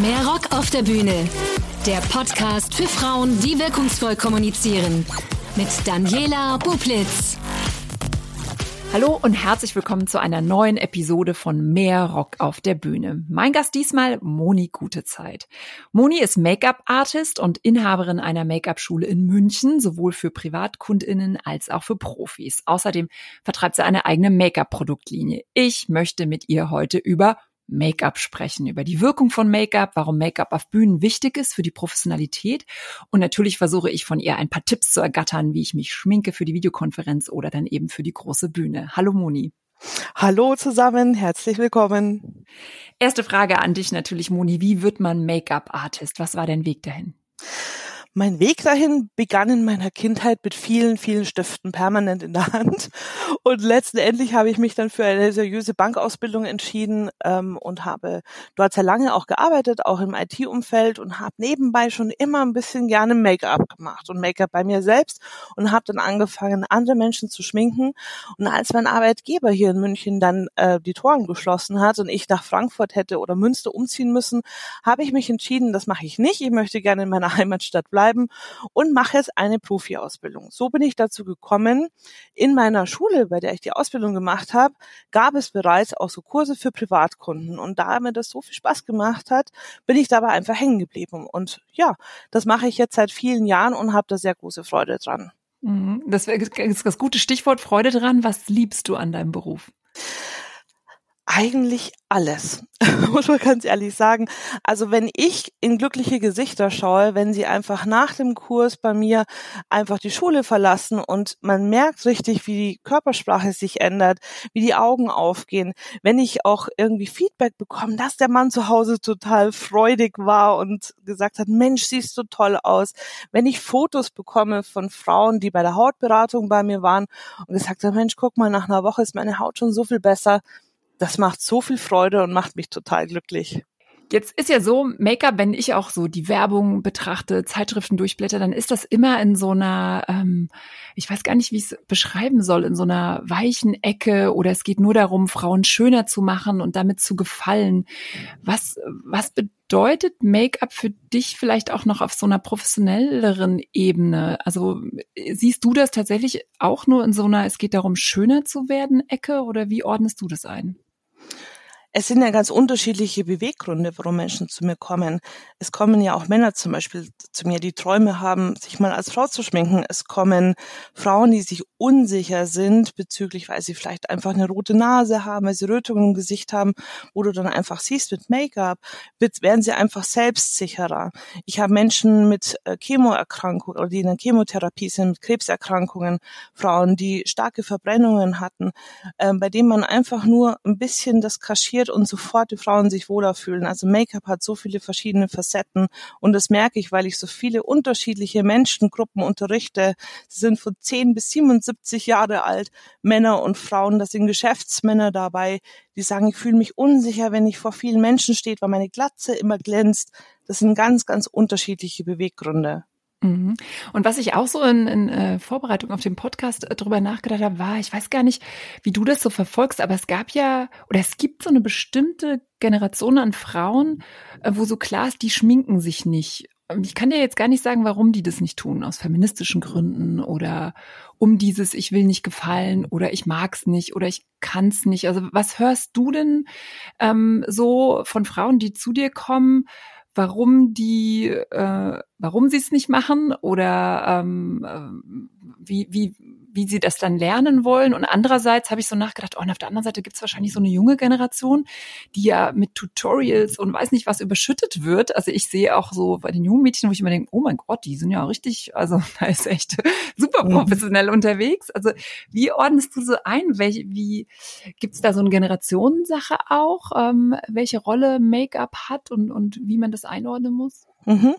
Mehr Rock auf der Bühne. Der Podcast für Frauen, die wirkungsvoll kommunizieren. Mit Daniela Bublitz. Hallo und herzlich willkommen zu einer neuen Episode von Mehr Rock auf der Bühne. Mein Gast diesmal Moni Gutezeit. Moni ist Make-up-Artist und Inhaberin einer Make-up-Schule in München, sowohl für Privatkundinnen als auch für Profis. Außerdem vertreibt sie eine eigene Make-up-Produktlinie. Ich möchte mit ihr heute über Make-up sprechen, über die Wirkung von Make-up, warum Make-up auf Bühnen wichtig ist für die Professionalität. Und natürlich versuche ich von ihr ein paar Tipps zu ergattern, wie ich mich schminke für die Videokonferenz oder dann eben für die große Bühne. Hallo Moni. Hallo zusammen, herzlich willkommen. Erste Frage an dich natürlich, Moni. Wie wird man Make-up-Artist? Was war dein Weg dahin? Mein Weg dahin begann in meiner Kindheit mit vielen, vielen Stiften permanent in der Hand. Und letztendlich habe ich mich dann für eine seriöse Bankausbildung entschieden ähm, und habe dort sehr lange auch gearbeitet, auch im IT-Umfeld und habe nebenbei schon immer ein bisschen gerne Make-up gemacht und Make-up bei mir selbst und habe dann angefangen, andere Menschen zu schminken. Und als mein Arbeitgeber hier in München dann äh, die Toren geschlossen hat und ich nach Frankfurt hätte oder Münster umziehen müssen, habe ich mich entschieden, das mache ich nicht. Ich möchte gerne in meiner Heimatstadt bleiben bleiben und mache jetzt eine Profi-Ausbildung. So bin ich dazu gekommen. In meiner Schule, bei der ich die Ausbildung gemacht habe, gab es bereits auch so Kurse für Privatkunden. Und da mir das so viel Spaß gemacht hat, bin ich dabei einfach hängen geblieben. Und ja, das mache ich jetzt seit vielen Jahren und habe da sehr große Freude dran. Mhm. Das ist das gute Stichwort Freude dran. Was liebst du an deinem Beruf? Eigentlich alles, muss man ganz ehrlich sagen. Also wenn ich in glückliche Gesichter schaue, wenn sie einfach nach dem Kurs bei mir einfach die Schule verlassen und man merkt richtig, wie die Körpersprache sich ändert, wie die Augen aufgehen, wenn ich auch irgendwie Feedback bekomme, dass der Mann zu Hause total freudig war und gesagt hat, Mensch, siehst du toll aus, wenn ich Fotos bekomme von Frauen, die bei der Hautberatung bei mir waren und gesagt haben, Mensch, guck mal, nach einer Woche ist meine Haut schon so viel besser, das macht so viel Freude und macht mich total glücklich. Jetzt ist ja so, Make-up, wenn ich auch so die Werbung betrachte, Zeitschriften durchblätter, dann ist das immer in so einer, ähm, ich weiß gar nicht, wie ich es beschreiben soll, in so einer weichen Ecke oder es geht nur darum, Frauen schöner zu machen und damit zu gefallen. Was, was bedeutet Make-up für dich vielleicht auch noch auf so einer professionelleren Ebene? Also siehst du das tatsächlich auch nur in so einer, es geht darum, schöner zu werden Ecke oder wie ordnest du das ein? Es sind ja ganz unterschiedliche Beweggründe, warum Menschen zu mir kommen. Es kommen ja auch Männer zum Beispiel zu mir, die Träume haben, sich mal als Frau zu schminken. Es kommen Frauen, die sich unsicher sind bezüglich, weil sie vielleicht einfach eine rote Nase haben, weil sie Rötungen im Gesicht haben, wo du dann einfach siehst mit Make-up, werden sie einfach selbstsicherer. Ich habe Menschen mit äh, Chemoerkrankungen oder die in der Chemotherapie sind, mit Krebserkrankungen, Frauen, die starke Verbrennungen hatten, äh, bei denen man einfach nur ein bisschen das kaschiert reagiert und sofort die Frauen sich wohler fühlen. Also Make-up hat so viele verschiedene Facetten und das merke ich, weil ich so viele unterschiedliche Menschengruppen unterrichte. Sie sind von 10 bis 77 Jahre alt, Männer und Frauen. Da sind Geschäftsmänner dabei, die sagen, ich fühle mich unsicher, wenn ich vor vielen Menschen stehe, weil meine Glatze immer glänzt. Das sind ganz, ganz unterschiedliche Beweggründe. Mhm. Und was ich auch so in, in äh, Vorbereitung auf den Podcast äh, drüber nachgedacht habe, war, ich weiß gar nicht, wie du das so verfolgst, aber es gab ja oder es gibt so eine bestimmte Generation an Frauen, äh, wo so klar ist, die schminken sich nicht. Ich kann dir jetzt gar nicht sagen, warum die das nicht tun, aus feministischen Gründen oder um dieses Ich will nicht gefallen oder ich mag's nicht oder ich kann's nicht. Also was hörst du denn ähm, so von Frauen, die zu dir kommen? Warum die, äh, warum sie es nicht machen oder ähm, äh, wie, wie, wie sie das dann lernen wollen. Und andererseits habe ich so nachgedacht, oh, und auf der anderen Seite gibt es wahrscheinlich so eine junge Generation, die ja mit Tutorials und weiß nicht was überschüttet wird. Also ich sehe auch so bei den jungen Mädchen, wo ich immer denke, oh mein Gott, die sind ja richtig, also da ist echt super mhm. professionell mhm. unterwegs. Also wie ordnest du so ein? Welche, wie gibt es da so eine Generationensache auch, ähm, welche Rolle Make-up hat und, und wie man das einordnen muss? Mhm.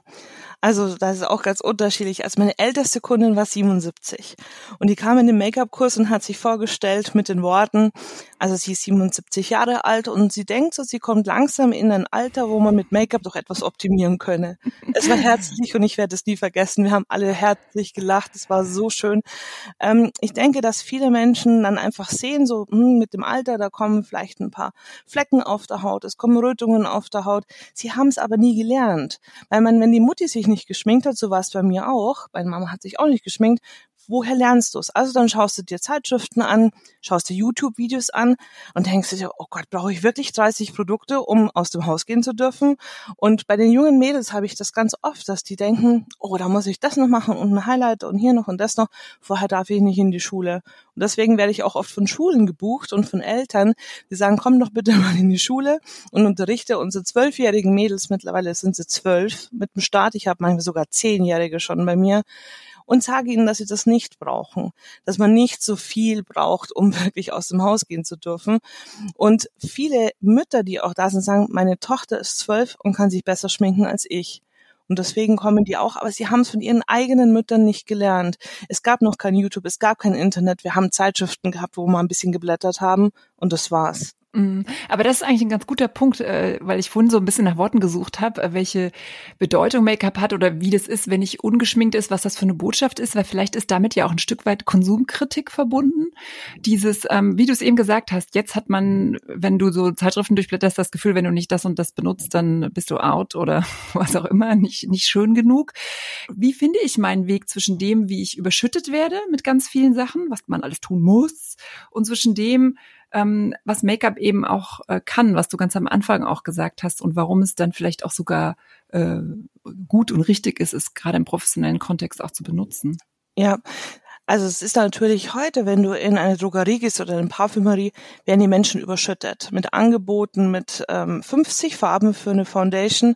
Also das ist auch ganz unterschiedlich. Also meine älteste Kundin war 77 und die kam in den Make-up-Kurs und hat sich vorgestellt mit den Worten, also sie ist 77 Jahre alt und sie denkt so, sie kommt langsam in ein Alter, wo man mit Make-up doch etwas optimieren könne. Es war herzlich und ich werde es nie vergessen. Wir haben alle herzlich gelacht. Es war so schön. Ähm, ich denke, dass viele Menschen dann einfach sehen, so hm, mit dem Alter, da kommen vielleicht ein paar Flecken auf der Haut, es kommen Rötungen auf der Haut. Sie haben es aber nie gelernt, weil man, wenn die Mutti sich nicht geschminkt hat, so war es bei mir auch. Meine Mama hat sich auch nicht geschminkt woher lernst du es? Also dann schaust du dir Zeitschriften an, schaust dir YouTube-Videos an und denkst dir, oh Gott, brauche ich wirklich 30 Produkte, um aus dem Haus gehen zu dürfen? Und bei den jungen Mädels habe ich das ganz oft, dass die denken, oh, da muss ich das noch machen und ein Highlight und hier noch und das noch. Vorher darf ich nicht in die Schule. Und deswegen werde ich auch oft von Schulen gebucht und von Eltern, die sagen, komm doch bitte mal in die Schule und unterrichte unsere zwölfjährigen Mädels, mittlerweile sind sie zwölf mit dem Start, ich habe manchmal sogar zehnjährige schon bei mir, und sage ihnen, dass sie das nicht brauchen, dass man nicht so viel braucht, um wirklich aus dem Haus gehen zu dürfen. Und viele Mütter, die auch da sind, sagen, meine Tochter ist zwölf und kann sich besser schminken als ich. Und deswegen kommen die auch, aber sie haben es von ihren eigenen Müttern nicht gelernt. Es gab noch kein YouTube, es gab kein Internet. Wir haben Zeitschriften gehabt, wo wir ein bisschen geblättert haben und das war's. Mhm. Aber das ist eigentlich ein ganz guter Punkt, äh, weil ich vorhin so ein bisschen nach Worten gesucht habe, äh, welche Bedeutung Make-up hat oder wie das ist, wenn ich ungeschminkt ist, was das für eine Botschaft ist, weil vielleicht ist damit ja auch ein Stück weit Konsumkritik verbunden. Dieses, ähm, wie du es eben gesagt hast, jetzt hat man, wenn du so Zeitschriften durchblätterst, das Gefühl, wenn du nicht das und das benutzt, dann bist du out oder was auch immer, nicht, nicht schön genug. Wie finde ich meinen Weg zwischen dem, wie ich überschüttet werde mit ganz vielen Sachen, was man alles tun muss, und zwischen dem, ähm, was Make-up eben auch äh, kann, was du ganz am Anfang auch gesagt hast und warum es dann vielleicht auch sogar äh, gut und richtig ist, es gerade im professionellen Kontext auch zu benutzen. Ja, also es ist natürlich heute, wenn du in eine Drogerie gehst oder in eine Parfümerie, werden die Menschen überschüttet mit Angeboten, mit ähm, 50 Farben für eine Foundation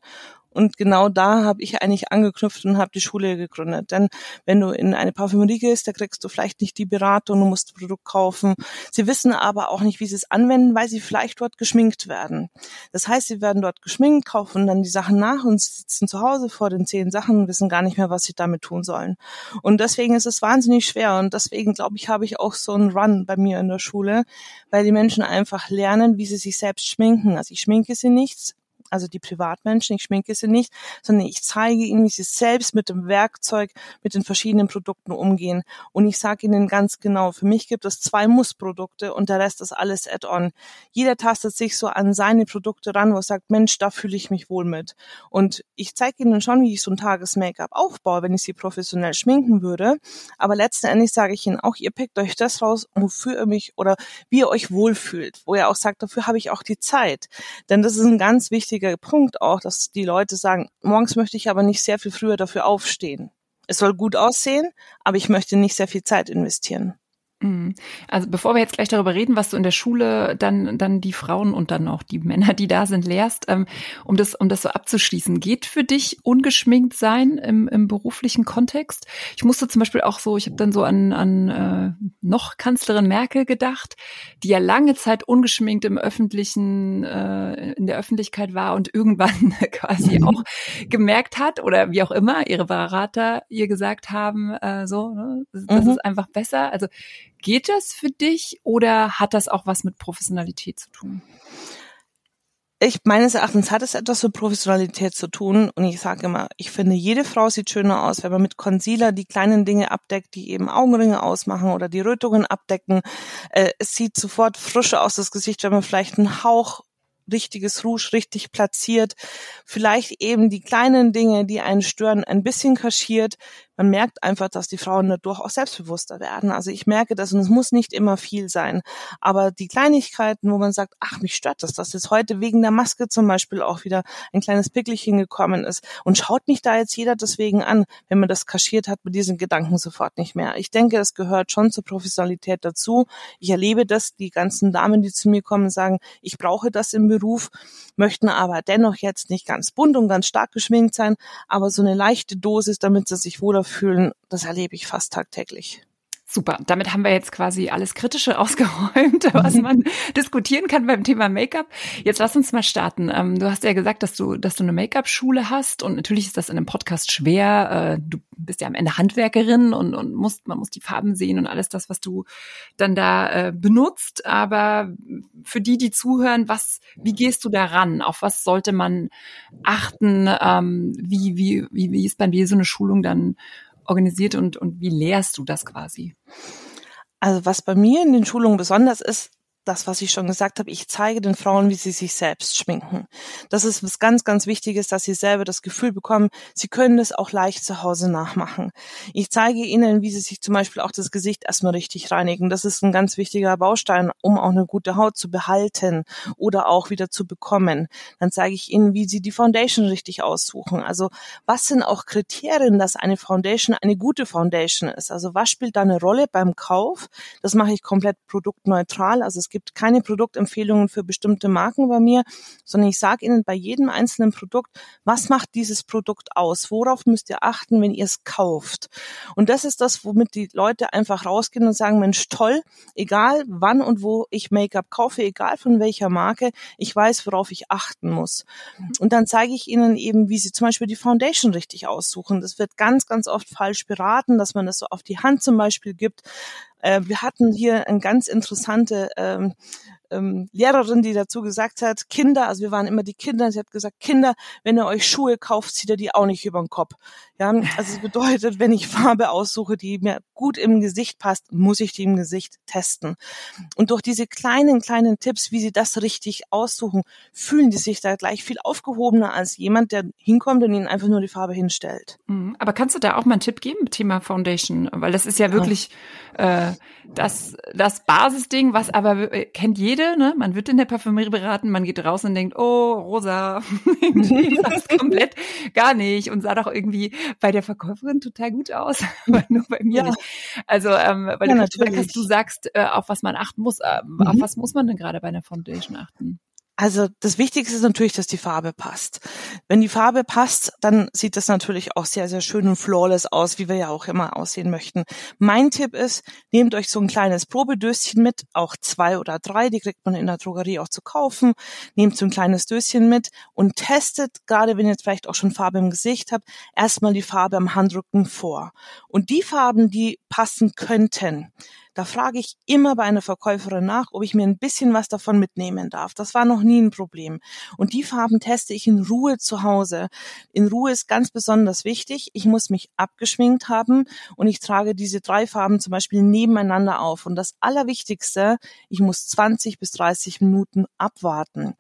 und genau da habe ich eigentlich angeknüpft und habe die Schule gegründet. Denn wenn du in eine Parfümerie gehst, da kriegst du vielleicht nicht die Beratung, du musst Produkt kaufen. Sie wissen aber auch nicht, wie sie es anwenden, weil sie vielleicht dort geschminkt werden. Das heißt, sie werden dort geschminkt, kaufen dann die Sachen nach und sitzen zu Hause vor den zehn Sachen und wissen gar nicht mehr, was sie damit tun sollen. Und deswegen ist es wahnsinnig schwer. Und deswegen, glaube ich, habe ich auch so einen Run bei mir in der Schule, weil die Menschen einfach lernen, wie sie sich selbst schminken. Also ich schminke sie nichts, also die Privatmenschen, ich schminke sie nicht, sondern ich zeige ihnen, wie sie selbst mit dem Werkzeug, mit den verschiedenen Produkten umgehen. Und ich sage ihnen ganz genau, für mich gibt es zwei Mussprodukte und der Rest ist alles Add-on. Jeder tastet sich so an seine Produkte ran, wo er sagt, Mensch, da fühle ich mich wohl mit. Und ich zeige ihnen schon, wie ich so ein Tages-Make-up aufbaue, wenn ich sie professionell schminken würde. Aber letzten Endes sage ich ihnen auch, ihr pickt euch das raus, wofür ihr mich oder wie ihr euch wohlfühlt. Wo ihr auch sagt, dafür habe ich auch die Zeit. Denn das ist ein ganz wichtiger wichtiger Punkt auch, dass die Leute sagen, morgens möchte ich aber nicht sehr viel früher dafür aufstehen. Es soll gut aussehen, aber ich möchte nicht sehr viel Zeit investieren. Mhm. Also bevor wir jetzt gleich darüber reden, was du in der Schule dann dann die Frauen und dann auch die Männer, die da sind, lehrst, ähm, um das um das so abzuschließen, geht für dich ungeschminkt sein im, im beruflichen Kontext? Ich musste zum Beispiel auch so, ich habe dann so an an äh, noch Kanzlerin Merkel gedacht, die ja lange Zeit ungeschminkt im öffentlichen äh, in der Öffentlichkeit war und irgendwann quasi auch gemerkt hat oder wie auch immer ihre Berater ihr gesagt haben, äh, so, ne, das, das mhm. ist einfach besser. Also Geht das für dich oder hat das auch was mit Professionalität zu tun? Ich meines Erachtens hat es etwas mit Professionalität zu tun und ich sage immer, ich finde, jede Frau sieht schöner aus, wenn man mit Concealer die kleinen Dinge abdeckt, die eben Augenringe ausmachen oder die Rötungen abdecken. Äh, es sieht sofort frischer aus das Gesicht, wenn man vielleicht einen Hauch richtiges Rouge richtig platziert, vielleicht eben die kleinen Dinge, die einen stören, ein bisschen kaschiert, man merkt einfach, dass die Frauen dadurch auch selbstbewusster werden. Also ich merke das und es muss nicht immer viel sein. Aber die Kleinigkeiten, wo man sagt, ach, mich stört das, dass jetzt heute wegen der Maske zum Beispiel auch wieder ein kleines Pickelchen gekommen ist und schaut mich da jetzt jeder deswegen an, wenn man das kaschiert hat mit diesen Gedanken sofort nicht mehr. Ich denke, das gehört schon zur Professionalität dazu. Ich erlebe das, die ganzen Damen, die zu mir kommen, sagen, ich brauche das im Beruf, möchten aber dennoch jetzt nicht ganz bunt und ganz stark geschminkt sein, aber so eine leichte Dosis, damit sie sich wohler fühlen, das erlebe ich fast tagtäglich. Super, damit haben wir jetzt quasi alles Kritische ausgeräumt, was man diskutieren kann beim Thema Make-up. Jetzt lass uns mal starten. Ähm, du hast ja gesagt, dass du, dass du eine Make-up-Schule hast und natürlich ist das in einem Podcast schwer. Äh, du bist ja am Ende Handwerkerin und, und musst, man muss die Farben sehen und alles das, was du dann da äh, benutzt. Aber für die, die zuhören, was, wie gehst du daran? Auf was sollte man achten? Ähm, wie, wie, wie, wie ist bei dir so eine Schulung dann organisiert und, und wie lehrst du das quasi? Also was bei mir in den Schulungen besonders ist, das, was ich schon gesagt habe, ich zeige den Frauen, wie sie sich selbst schminken. Das ist was ganz, ganz Wichtiges, dass sie selber das Gefühl bekommen, sie können das auch leicht zu Hause nachmachen. Ich zeige ihnen, wie sie sich zum Beispiel auch das Gesicht erstmal richtig reinigen. Das ist ein ganz wichtiger Baustein, um auch eine gute Haut zu behalten oder auch wieder zu bekommen. Dann zeige ich ihnen, wie sie die Foundation richtig aussuchen. Also was sind auch Kriterien, dass eine Foundation eine gute Foundation ist? Also was spielt da eine Rolle beim Kauf? Das mache ich komplett produktneutral. Also es gibt keine Produktempfehlungen für bestimmte Marken bei mir, sondern ich sage Ihnen bei jedem einzelnen Produkt, was macht dieses Produkt aus? Worauf müsst ihr achten, wenn ihr es kauft? Und das ist das, womit die Leute einfach rausgehen und sagen, Mensch, toll, egal wann und wo ich Make-up kaufe, egal von welcher Marke, ich weiß, worauf ich achten muss. Und dann zeige ich Ihnen eben, wie Sie zum Beispiel die Foundation richtig aussuchen. Das wird ganz, ganz oft falsch beraten, dass man das so auf die Hand zum Beispiel gibt. Äh, wir hatten hier eine ganz interessante ähm, ähm, Lehrerin, die dazu gesagt hat, Kinder, also wir waren immer die Kinder, sie hat gesagt, Kinder, wenn ihr euch Schuhe kauft, zieht ihr die auch nicht über den Kopf. Ja, also es bedeutet, wenn ich Farbe aussuche, die mir gut im Gesicht passt, muss ich die im Gesicht testen. Und durch diese kleinen, kleinen Tipps, wie sie das richtig aussuchen, fühlen die sich da gleich viel aufgehobener als jemand, der hinkommt und ihnen einfach nur die Farbe hinstellt. Mhm. Aber kannst du da auch mal einen Tipp geben, Thema Foundation? Weil das ist ja wirklich äh, das, das Basisding, was aber äh, kennt jede, ne? Man wird in der Parfümerie beraten, man geht raus und denkt, oh, rosa, das komplett gar nicht und sah doch irgendwie bei der Verkäuferin total gut aus, aber nur bei mir ja. nicht. Also, ähm, weil ja, du gesagt hast, du sagst, äh, auf was man achten muss. Äh, mhm. Auf was muss man denn gerade bei einer Foundation achten? Also das Wichtigste ist natürlich, dass die Farbe passt. Wenn die Farbe passt, dann sieht das natürlich auch sehr, sehr schön und flawless aus, wie wir ja auch immer aussehen möchten. Mein Tipp ist, nehmt euch so ein kleines Probedöschen mit, auch zwei oder drei, die kriegt man in der Drogerie auch zu kaufen. Nehmt so ein kleines Döschen mit und testet, gerade wenn ihr jetzt vielleicht auch schon Farbe im Gesicht habt, erstmal die Farbe am Handrücken vor. Und die Farben, die passen könnten, da frage ich immer bei einer Verkäuferin nach, ob ich mir ein bisschen was davon mitnehmen darf. Das war noch nie ein Problem. Und die Farben teste ich in Ruhe zu Hause. In Ruhe ist ganz besonders wichtig. Ich muss mich abgeschminkt haben und ich trage diese drei Farben zum Beispiel nebeneinander auf. Und das Allerwichtigste, ich muss 20 bis 30 Minuten abwarten.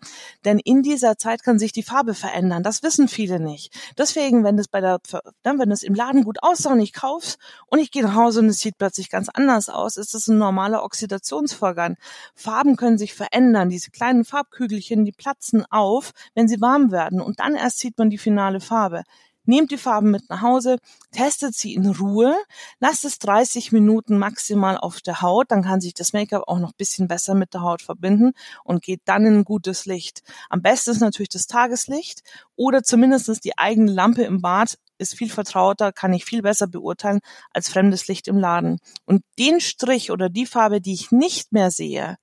Denn in dieser Zeit kann sich die Farbe verändern. Das wissen viele nicht. Deswegen, wenn das bei der, wenn es im Laden gut aussah und ich kauf's und ich gehe nach Hause und es sieht plötzlich ganz anders aus, ist es ein normaler Oxidationsvorgang. Farben können sich verändern. Diese kleinen Farbkügelchen, die platzen auf, wenn sie warm werden. Und dann erst sieht man die finale Farbe. Nehmt die Farben mit nach Hause, testet sie in Ruhe, lasst es 30 Minuten maximal auf der Haut, dann kann sich das Make-up auch noch ein bisschen besser mit der Haut verbinden und geht dann in gutes Licht. Am besten ist natürlich das Tageslicht oder zumindest die eigene Lampe im Bad ist viel vertrauter, kann ich viel besser beurteilen als fremdes Licht im Laden. Und den Strich oder die Farbe, die ich nicht mehr sehe,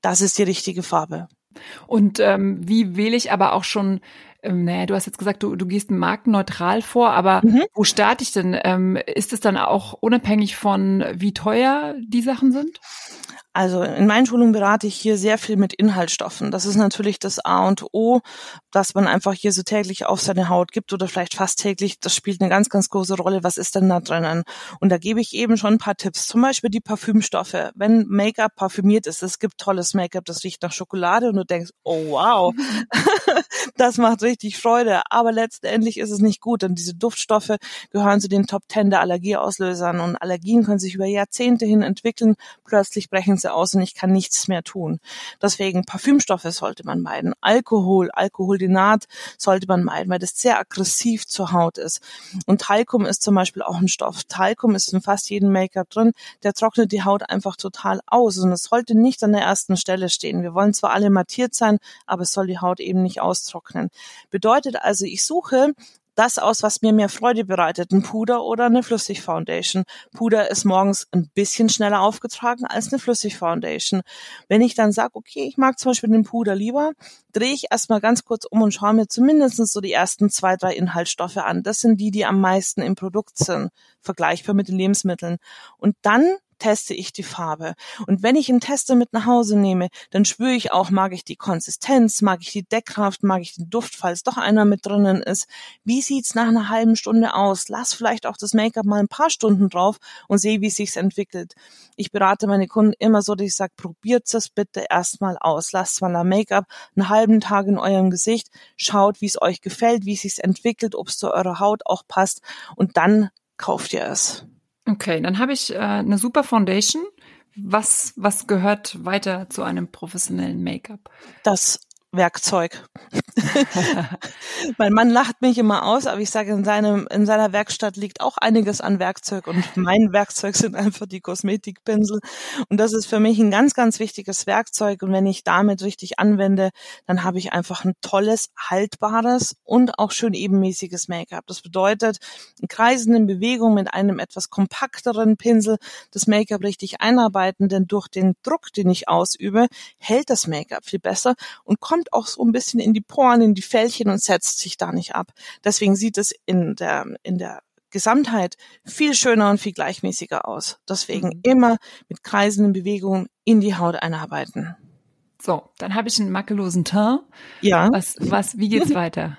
das ist die richtige Farbe. Und ähm, wie wähle ich aber auch schon, ähm, naja, du hast jetzt gesagt, du, du gehst markenneutral vor, aber mhm. wo starte ich denn? Ähm, ist es dann auch unabhängig von, wie teuer die Sachen sind? Also in meinen Schulungen berate ich hier sehr viel mit Inhaltsstoffen. Das ist natürlich das A und O, dass man einfach hier so täglich auf seine Haut gibt oder vielleicht fast täglich. Das spielt eine ganz, ganz große Rolle. Was ist denn da drinnen? Und da gebe ich eben schon ein paar Tipps. Zum Beispiel die Parfümstoffe. Wenn Make-up parfümiert ist, es gibt tolles Make-up, das riecht nach Schokolade und du denkst, oh wow, das macht richtig Freude. Aber letztendlich ist es nicht gut, denn diese Duftstoffe gehören zu den Top Ten der Allergieauslösern und Allergien können sich über Jahrzehnte hin entwickeln. Plötzlich brechen sie aus und ich kann nichts mehr tun. Deswegen Parfümstoffe sollte man meiden. Alkohol, Alkoholdinat sollte man meiden, weil das sehr aggressiv zur Haut ist. Und Talcum ist zum Beispiel auch ein Stoff. Talcum ist in fast jedem Make-up drin. Der trocknet die Haut einfach total aus und es sollte nicht an der ersten Stelle stehen. Wir wollen zwar alle mattiert sein, aber es soll die Haut eben nicht austrocknen. Bedeutet also, ich suche das aus, was mir mehr Freude bereitet, ein Puder oder eine Flüssig-Foundation. Puder ist morgens ein bisschen schneller aufgetragen als eine Flüssig-Foundation. Wenn ich dann sage, okay, ich mag zum Beispiel den Puder lieber, drehe ich erstmal ganz kurz um und schaue mir zumindest so die ersten zwei, drei Inhaltsstoffe an. Das sind die, die am meisten im Produkt sind, vergleichbar mit den Lebensmitteln. Und dann teste ich die Farbe. Und wenn ich einen Tester mit nach Hause nehme, dann spüre ich auch, mag ich die Konsistenz, mag ich die Deckkraft, mag ich den Duft, falls doch einer mit drinnen ist. Wie sieht's nach einer halben Stunde aus? Lass vielleicht auch das Make-up mal ein paar Stunden drauf und sehe, wie es sich entwickelt. Ich berate meine Kunden immer so, dass ich sage, probiert es bitte erstmal aus. Lasst mal ein Make-up einen halben Tag in eurem Gesicht, schaut, wie es euch gefällt, wie es sich entwickelt, ob es zu eurer Haut auch passt und dann kauft ihr es. Okay, dann habe ich äh, eine super Foundation. Was, was gehört weiter zu einem professionellen Make-up? Das Werkzeug. mein Mann lacht mich immer aus, aber ich sage, in seinem, in seiner Werkstatt liegt auch einiges an Werkzeug und mein Werkzeug sind einfach die Kosmetikpinsel. Und das ist für mich ein ganz, ganz wichtiges Werkzeug. Und wenn ich damit richtig anwende, dann habe ich einfach ein tolles, haltbares und auch schön ebenmäßiges Make-up. Das bedeutet, in kreisenden Bewegungen mit einem etwas kompakteren Pinsel das Make-up richtig einarbeiten, denn durch den Druck, den ich ausübe, hält das Make-up viel besser und kommt kommt auch so ein bisschen in die Poren, in die Fältchen und setzt sich da nicht ab. Deswegen sieht es in der, in der Gesamtheit viel schöner und viel gleichmäßiger aus. Deswegen mhm. immer mit kreisenden Bewegungen in die Haut einarbeiten. So, dann habe ich einen makellosen Teint. Ja. Was, was, wie geht's weiter?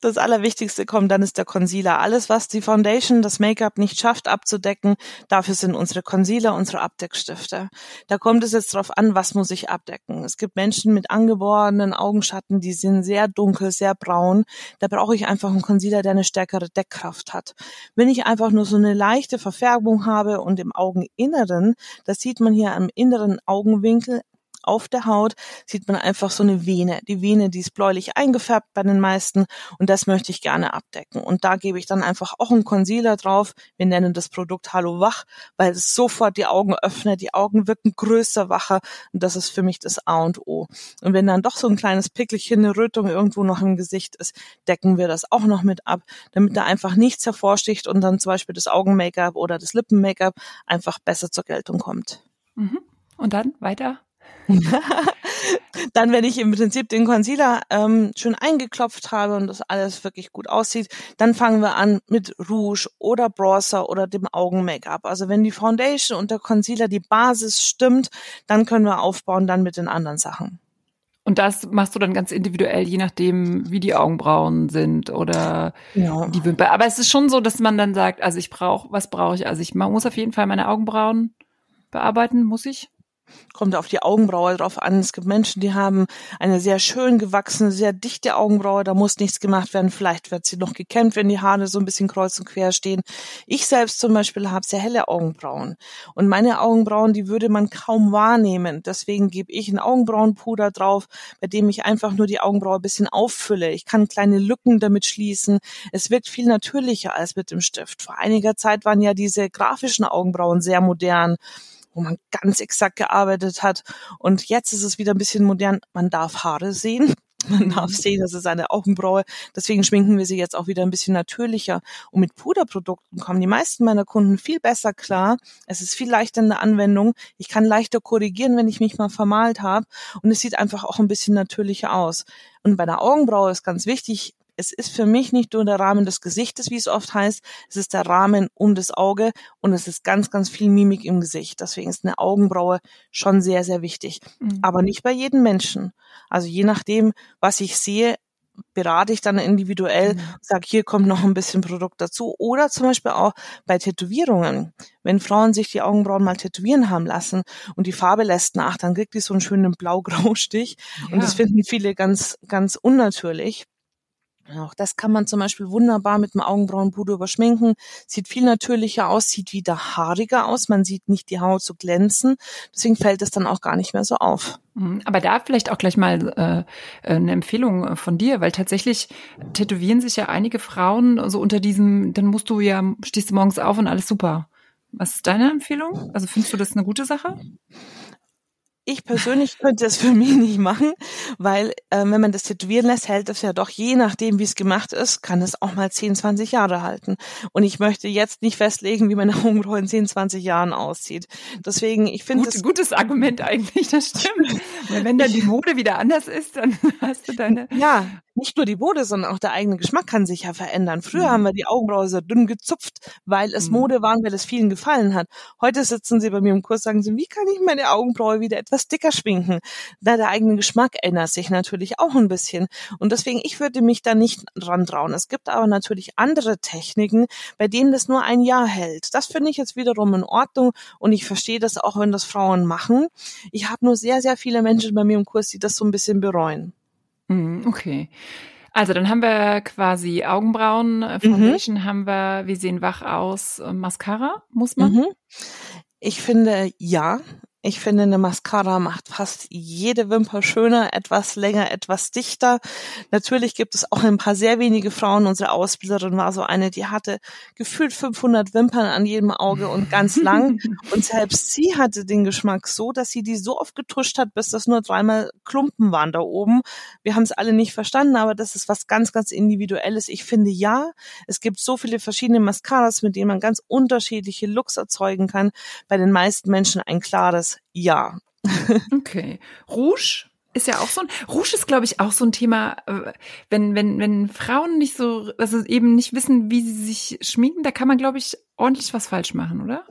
Das Allerwichtigste kommt, dann ist der Concealer. Alles, was die Foundation, das Make-up nicht schafft abzudecken, dafür sind unsere Concealer, unsere Abdeckstifte. Da kommt es jetzt drauf an, was muss ich abdecken. Es gibt Menschen mit angeborenen Augenschatten, die sind sehr dunkel, sehr braun. Da brauche ich einfach einen Concealer, der eine stärkere Deckkraft hat. Wenn ich einfach nur so eine leichte Verfärbung habe und im Augeninneren, das sieht man hier am inneren Augenwinkel, auf der Haut sieht man einfach so eine Vene. Die Vene, die ist bläulich eingefärbt bei den meisten und das möchte ich gerne abdecken. Und da gebe ich dann einfach auch einen Concealer drauf. Wir nennen das Produkt Hallo Wach, weil es sofort die Augen öffnet. Die Augen wirken größer, wacher und das ist für mich das A und O. Und wenn dann doch so ein kleines Pickelchen, eine Rötung irgendwo noch im Gesicht ist, decken wir das auch noch mit ab, damit da einfach nichts hervorsticht und dann zum Beispiel das Augen-Make-up oder das Lippen-Make-up einfach besser zur Geltung kommt. Mhm. Und dann weiter? dann, wenn ich im Prinzip den Concealer ähm, schön eingeklopft habe und das alles wirklich gut aussieht, dann fangen wir an mit Rouge oder Bronzer oder dem Augen-Make-up. Also wenn die Foundation und der Concealer die Basis stimmt, dann können wir aufbauen dann mit den anderen Sachen. Und das machst du dann ganz individuell, je nachdem, wie die Augenbrauen sind oder ja. die Wimper. Aber es ist schon so, dass man dann sagt, also ich brauche, was brauche ich? Also ich man muss auf jeden Fall meine Augenbrauen bearbeiten, muss ich? Kommt auf die Augenbraue drauf an. Es gibt Menschen, die haben eine sehr schön gewachsene, sehr dichte Augenbraue. Da muss nichts gemacht werden. Vielleicht wird sie noch gekämmt, wenn die Haare so ein bisschen kreuz und quer stehen. Ich selbst zum Beispiel habe sehr helle Augenbrauen. Und meine Augenbrauen, die würde man kaum wahrnehmen. Deswegen gebe ich ein Augenbrauenpuder drauf, bei dem ich einfach nur die Augenbraue ein bisschen auffülle. Ich kann kleine Lücken damit schließen. Es wirkt viel natürlicher als mit dem Stift. Vor einiger Zeit waren ja diese grafischen Augenbrauen sehr modern wo man ganz exakt gearbeitet hat. Und jetzt ist es wieder ein bisschen modern. Man darf Haare sehen. Man darf mhm. sehen, das ist eine Augenbraue. Deswegen schminken wir sie jetzt auch wieder ein bisschen natürlicher. Und mit Puderprodukten kommen die meisten meiner Kunden viel besser klar. Es ist viel leichter in der Anwendung. Ich kann leichter korrigieren, wenn ich mich mal vermalt habe. Und es sieht einfach auch ein bisschen natürlicher aus. Und bei der Augenbraue ist ganz wichtig, es ist für mich nicht nur der Rahmen des Gesichtes, wie es oft heißt, es ist der Rahmen um das Auge und es ist ganz, ganz viel Mimik im Gesicht. Deswegen ist eine Augenbraue schon sehr, sehr wichtig. Mhm. Aber nicht bei jedem Menschen. Also je nachdem, was ich sehe, berate ich dann individuell, mhm. sage, hier kommt noch ein bisschen Produkt dazu. Oder zum Beispiel auch bei Tätowierungen. Wenn Frauen sich die Augenbrauen mal tätowieren haben lassen und die Farbe lässt nach, dann kriegt die so einen schönen blau-grau-Stich. Ja. Und das finden viele ganz, ganz unnatürlich. Auch das kann man zum Beispiel wunderbar mit dem Augenbrauenpuder überschminken. Sieht viel natürlicher aus, sieht wieder haariger aus. Man sieht nicht die Haut so glänzen. Deswegen fällt es dann auch gar nicht mehr so auf. Mhm. Aber da vielleicht auch gleich mal äh, eine Empfehlung äh, von dir, weil tatsächlich tätowieren sich ja einige Frauen so unter diesem, dann musst du ja, stehst du morgens auf und alles super. Was ist deine Empfehlung? Also findest du das eine gute Sache? Ich persönlich könnte es für mich nicht machen, weil äh, wenn man das tätowieren lässt, hält es ja doch je nachdem, wie es gemacht ist, kann es auch mal 10, 20 Jahre halten. Und ich möchte jetzt nicht festlegen, wie meine Augenbraue in 10, 20 Jahren aussieht. Deswegen, ich finde Gut, gutes Argument eigentlich, das stimmt. weil wenn dann die Mode wieder anders ist, dann hast du deine. Ja, nicht nur die Mode, sondern auch der eigene Geschmack kann sich ja verändern. Früher mhm. haben wir die Augenbraue so dünn gezupft, weil es mhm. Mode war, weil es vielen gefallen hat. Heute sitzen sie bei mir im Kurs, sagen sie, wie kann ich meine Augenbraue wieder etwas dicker schminken? Da der eigene Geschmack ändert sich natürlich auch ein bisschen. Und deswegen, ich würde mich da nicht dran trauen. Es gibt aber natürlich andere Techniken, bei denen das nur ein Jahr hält. Das finde ich jetzt wiederum in Ordnung und ich verstehe das auch, wenn das Frauen machen. Ich habe nur sehr, sehr viele Menschen bei mir im Kurs, die das so ein bisschen bereuen. Mhm, okay. Also dann haben wir quasi Augenbrauen, äh, mhm. Foundation mhm. haben wir, wir sehen wach aus, äh, Mascara, muss man? Mhm. Ich finde ja. Ich finde, eine Mascara macht fast jede Wimper schöner, etwas länger, etwas dichter. Natürlich gibt es auch ein paar sehr wenige Frauen. Unsere Ausbilderin war so eine, die hatte gefühlt 500 Wimpern an jedem Auge und ganz lang. und selbst sie hatte den Geschmack so, dass sie die so oft getuscht hat, bis das nur dreimal Klumpen waren da oben. Wir haben es alle nicht verstanden, aber das ist was ganz, ganz Individuelles. Ich finde ja, es gibt so viele verschiedene Mascaras, mit denen man ganz unterschiedliche Looks erzeugen kann. Bei den meisten Menschen ein klares ja. Okay. Rouge ist ja auch so ein Rouge ist glaube ich auch so ein Thema, äh, wenn wenn wenn Frauen nicht so also eben nicht wissen, wie sie sich schminken, da kann man glaube ich ordentlich was falsch machen, oder?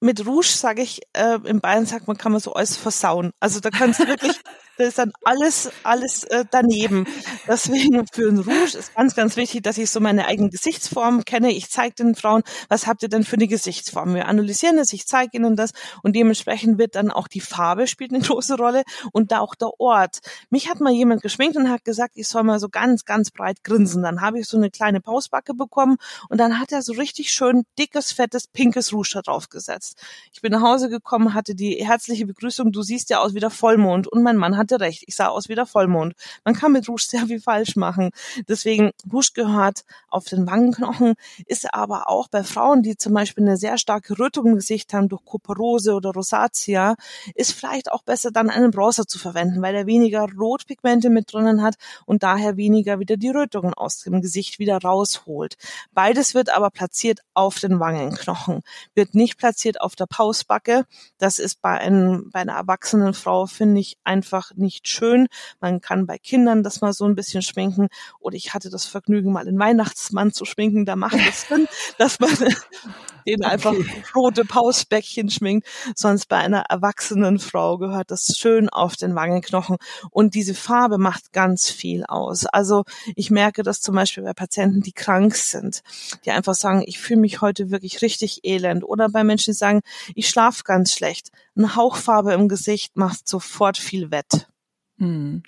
Mit Rouge sage ich äh, in Bayern sagt man kann man so alles versauen. Also da kannst du wirklich da ist dann alles, alles äh, daneben. Deswegen für ein Rouge ist ganz, ganz wichtig, dass ich so meine eigene Gesichtsform kenne. Ich zeige den Frauen, was habt ihr denn für eine Gesichtsform? Wir analysieren das, ich zeige ihnen das und dementsprechend wird dann auch die Farbe spielt eine große Rolle und da auch der Ort. Mich hat mal jemand geschminkt und hat gesagt, ich soll mal so ganz, ganz breit grinsen. Dann habe ich so eine kleine Pausbacke bekommen und dann hat er so richtig schön dickes, fettes, pinkes Rouge da drauf gesetzt. Ich bin nach Hause gekommen, hatte die herzliche Begrüßung, du siehst ja aus wie der Vollmond und mein Mann hat hatte recht. Ich sah aus wie der Vollmond. Man kann mit Rouge sehr viel falsch machen. Deswegen, Rouge gehört auf den Wangenknochen, ist aber auch bei Frauen, die zum Beispiel eine sehr starke Rötung im Gesicht haben durch Kuperose oder Rosatia, ist vielleicht auch besser dann einen Bronzer zu verwenden, weil er weniger Rotpigmente mit drinnen hat und daher weniger wieder die Rötungen aus dem Gesicht wieder rausholt. Beides wird aber platziert auf den Wangenknochen, wird nicht platziert auf der Pausbacke. Das ist bei, einem, bei einer erwachsenen Frau, finde ich, einfach nicht schön. Man kann bei Kindern das mal so ein bisschen schminken. Oder ich hatte das Vergnügen, mal einen Weihnachtsmann zu schminken. Da macht es Sinn, dass man den okay. einfach rote Pausbäckchen schminkt. Sonst bei einer erwachsenen Frau gehört das schön auf den Wangenknochen. Und diese Farbe macht ganz viel aus. Also ich merke das zum Beispiel bei Patienten, die krank sind, die einfach sagen, ich fühle mich heute wirklich richtig elend. Oder bei Menschen, die sagen, ich schlafe ganz schlecht. Eine Hauchfarbe im Gesicht macht sofort viel wett. Hm.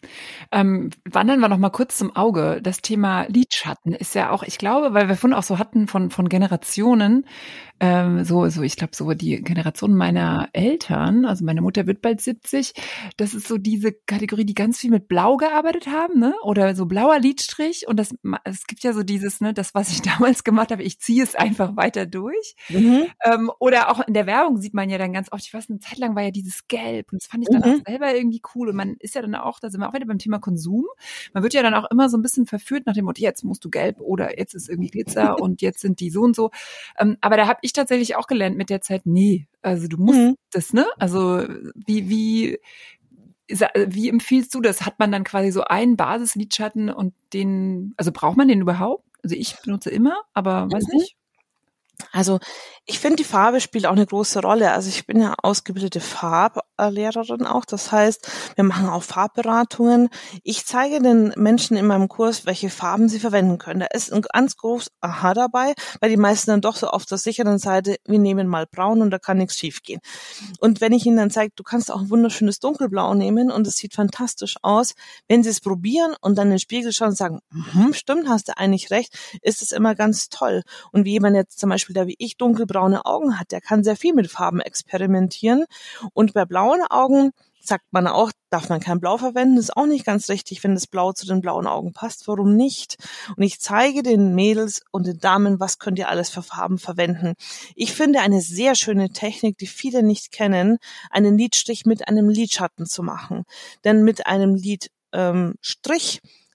Ähm, wandern wir noch mal kurz zum Auge. Das Thema Lidschatten ist ja auch, ich glaube, weil wir vorhin auch so hatten von, von Generationen, ähm, so, so, ich glaube, so die Generation meiner Eltern, also meine Mutter wird bald 70, das ist so diese Kategorie, die ganz viel mit Blau gearbeitet haben, ne? Oder so blauer Lidstrich. Und das, es gibt ja so dieses, ne, das, was ich damals gemacht habe, ich ziehe es einfach weiter durch. Mhm. Ähm, oder auch in der Werbung sieht man ja dann ganz oft, ich weiß, eine Zeit lang war ja dieses Gelb und das fand ich dann mhm. auch selber irgendwie cool. Und man ist ja dann auch, da sind wir auch wieder beim Thema Konsum. Man wird ja dann auch immer so ein bisschen verführt nach dem Motto, jetzt musst du gelb oder jetzt ist irgendwie Glitzer und jetzt sind die so und so. Ähm, aber da habe ich tatsächlich auch gelernt mit der Zeit, nee, also du musst mhm. das, ne? Also wie, wie, wie empfiehlst du das? Hat man dann quasi so einen Basislidschatten und den, also braucht man den überhaupt? Also ich benutze immer, aber weiß mhm. nicht. Also ich finde, die Farbe spielt auch eine große Rolle. Also ich bin ja ausgebildete Farblehrerin auch. Das heißt, wir machen auch Farbberatungen. Ich zeige den Menschen in meinem Kurs, welche Farben sie verwenden können. Da ist ein ganz groß Aha dabei, weil die meisten dann doch so auf der sicheren Seite, wir nehmen mal braun und da kann nichts schief gehen. Und wenn ich ihnen dann zeige, du kannst auch ein wunderschönes Dunkelblau nehmen und es sieht fantastisch aus, wenn sie es probieren und dann in den Spiegel schauen und sagen, hm, stimmt, hast du eigentlich recht, ist es immer ganz toll. Und wie jemand jetzt zum Beispiel Beispiel der wie ich dunkelbraune Augen hat, der kann sehr viel mit Farben experimentieren. Und bei blauen Augen sagt man auch, darf man kein Blau verwenden, ist auch nicht ganz richtig, wenn das Blau zu den blauen Augen passt. Warum nicht? Und ich zeige den Mädels und den Damen, was könnt ihr alles für Farben verwenden. Ich finde eine sehr schöne Technik, die viele nicht kennen, einen Lidstrich mit einem Lidschatten zu machen. Denn mit einem Lidstrich ähm,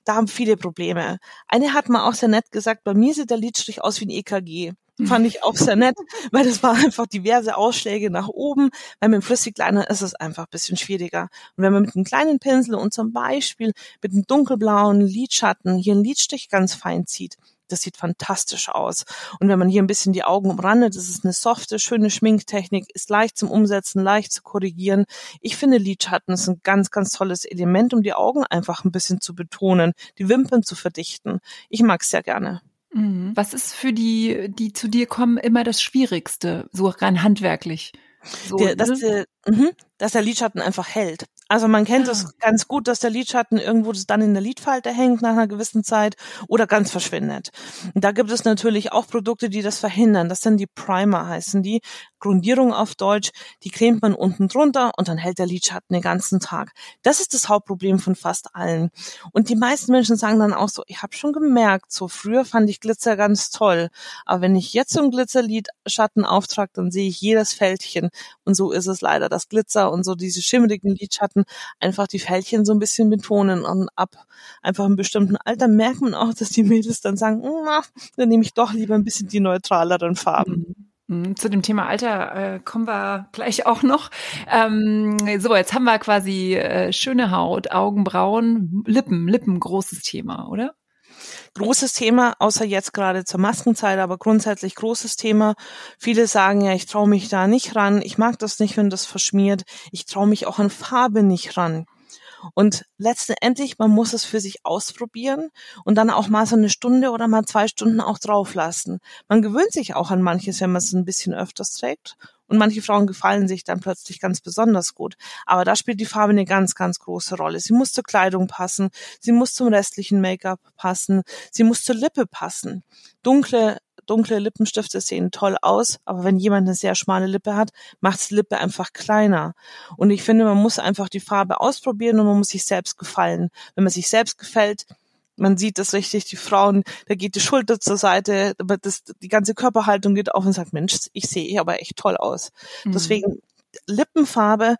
da haben viele Probleme. Eine hat mal auch sehr nett gesagt, bei mir sieht der Lidstrich aus wie ein EKG. Fand ich auch sehr nett, weil das war einfach diverse Ausschläge nach oben. Weil mit dem Flüssigliner ist es einfach ein bisschen schwieriger. Und wenn man mit einem kleinen Pinsel und zum Beispiel mit einem dunkelblauen Lidschatten hier einen Lidstich ganz fein zieht, das sieht fantastisch aus. Und wenn man hier ein bisschen die Augen umrandet, das ist eine softe, schöne Schminktechnik, ist leicht zum Umsetzen, leicht zu korrigieren. Ich finde Lidschatten ist ein ganz, ganz tolles Element, um die Augen einfach ein bisschen zu betonen, die Wimpern zu verdichten. Ich mag es sehr gerne. Mhm. Was ist für die, die zu dir kommen, immer das Schwierigste, so rein handwerklich? So, der, dass, der, mh, dass der Lidschatten einfach hält. Also man kennt es ah. ganz gut, dass der Lidschatten irgendwo dann in der Lidfalte hängt nach einer gewissen Zeit oder ganz verschwindet. Da gibt es natürlich auch Produkte, die das verhindern. Das sind die Primer, heißen die. Grundierung auf Deutsch. Die cremt man unten drunter und dann hält der Lidschatten den ganzen Tag. Das ist das Hauptproblem von fast allen. Und die meisten Menschen sagen dann auch so, ich habe schon gemerkt, so früher fand ich Glitzer ganz toll. Aber wenn ich jetzt so einen Glitzerlidschatten auftrage, dann sehe ich jedes Fältchen. Und so ist es leider, dass Glitzer und so diese schimmerigen Lidschatten einfach die Fältchen so ein bisschen betonen und ab einfach einem bestimmten Alter merkt man auch, dass die Mädels dann sagen, na, dann nehme ich doch lieber ein bisschen die neutraleren Farben. Mhm. Zu dem Thema Alter äh, kommen wir gleich auch noch. Ähm, so, jetzt haben wir quasi äh, schöne Haut, Augenbrauen, Lippen, Lippen, großes Thema, oder? großes Thema, außer jetzt gerade zur Maskenzeit, aber grundsätzlich großes Thema. Viele sagen ja, ich traue mich da nicht ran, ich mag das nicht, wenn das verschmiert, ich traue mich auch an Farbe nicht ran. Und letztendlich, man muss es für sich ausprobieren und dann auch mal so eine Stunde oder mal zwei Stunden auch drauf lassen. Man gewöhnt sich auch an manches, wenn man es ein bisschen öfters trägt. Und manche Frauen gefallen sich dann plötzlich ganz besonders gut. Aber da spielt die Farbe eine ganz, ganz große Rolle. Sie muss zur Kleidung passen, sie muss zum restlichen Make-up passen, sie muss zur Lippe passen. Dunkle dunkle Lippenstifte sehen toll aus, aber wenn jemand eine sehr schmale Lippe hat, macht die Lippe einfach kleiner. Und ich finde, man muss einfach die Farbe ausprobieren und man muss sich selbst gefallen. Wenn man sich selbst gefällt, man sieht das richtig, die Frauen, da geht die Schulter zur Seite, aber das, die ganze Körperhaltung geht auf und sagt, Mensch, ich sehe aber echt toll aus. Mhm. Deswegen Lippenfarbe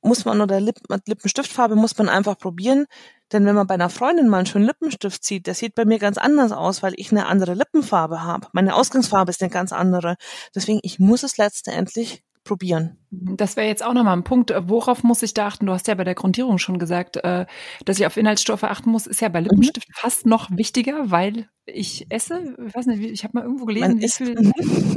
muss man oder Lippen, Lippenstiftfarbe muss man einfach probieren. Denn wenn man bei einer Freundin mal einen schönen Lippenstift sieht, der sieht bei mir ganz anders aus, weil ich eine andere Lippenfarbe habe. Meine Ausgangsfarbe ist eine ganz andere. Deswegen, ich muss es letztendlich probieren. Das wäre jetzt auch nochmal ein Punkt. Worauf muss ich da achten? Du hast ja bei der Grundierung schon gesagt, äh, dass ich auf Inhaltsstoffe achten muss. Ist ja bei Lippenstift mhm. fast noch wichtiger, weil ich esse. Ich weiß nicht, ich habe mal irgendwo gelesen, wie viel,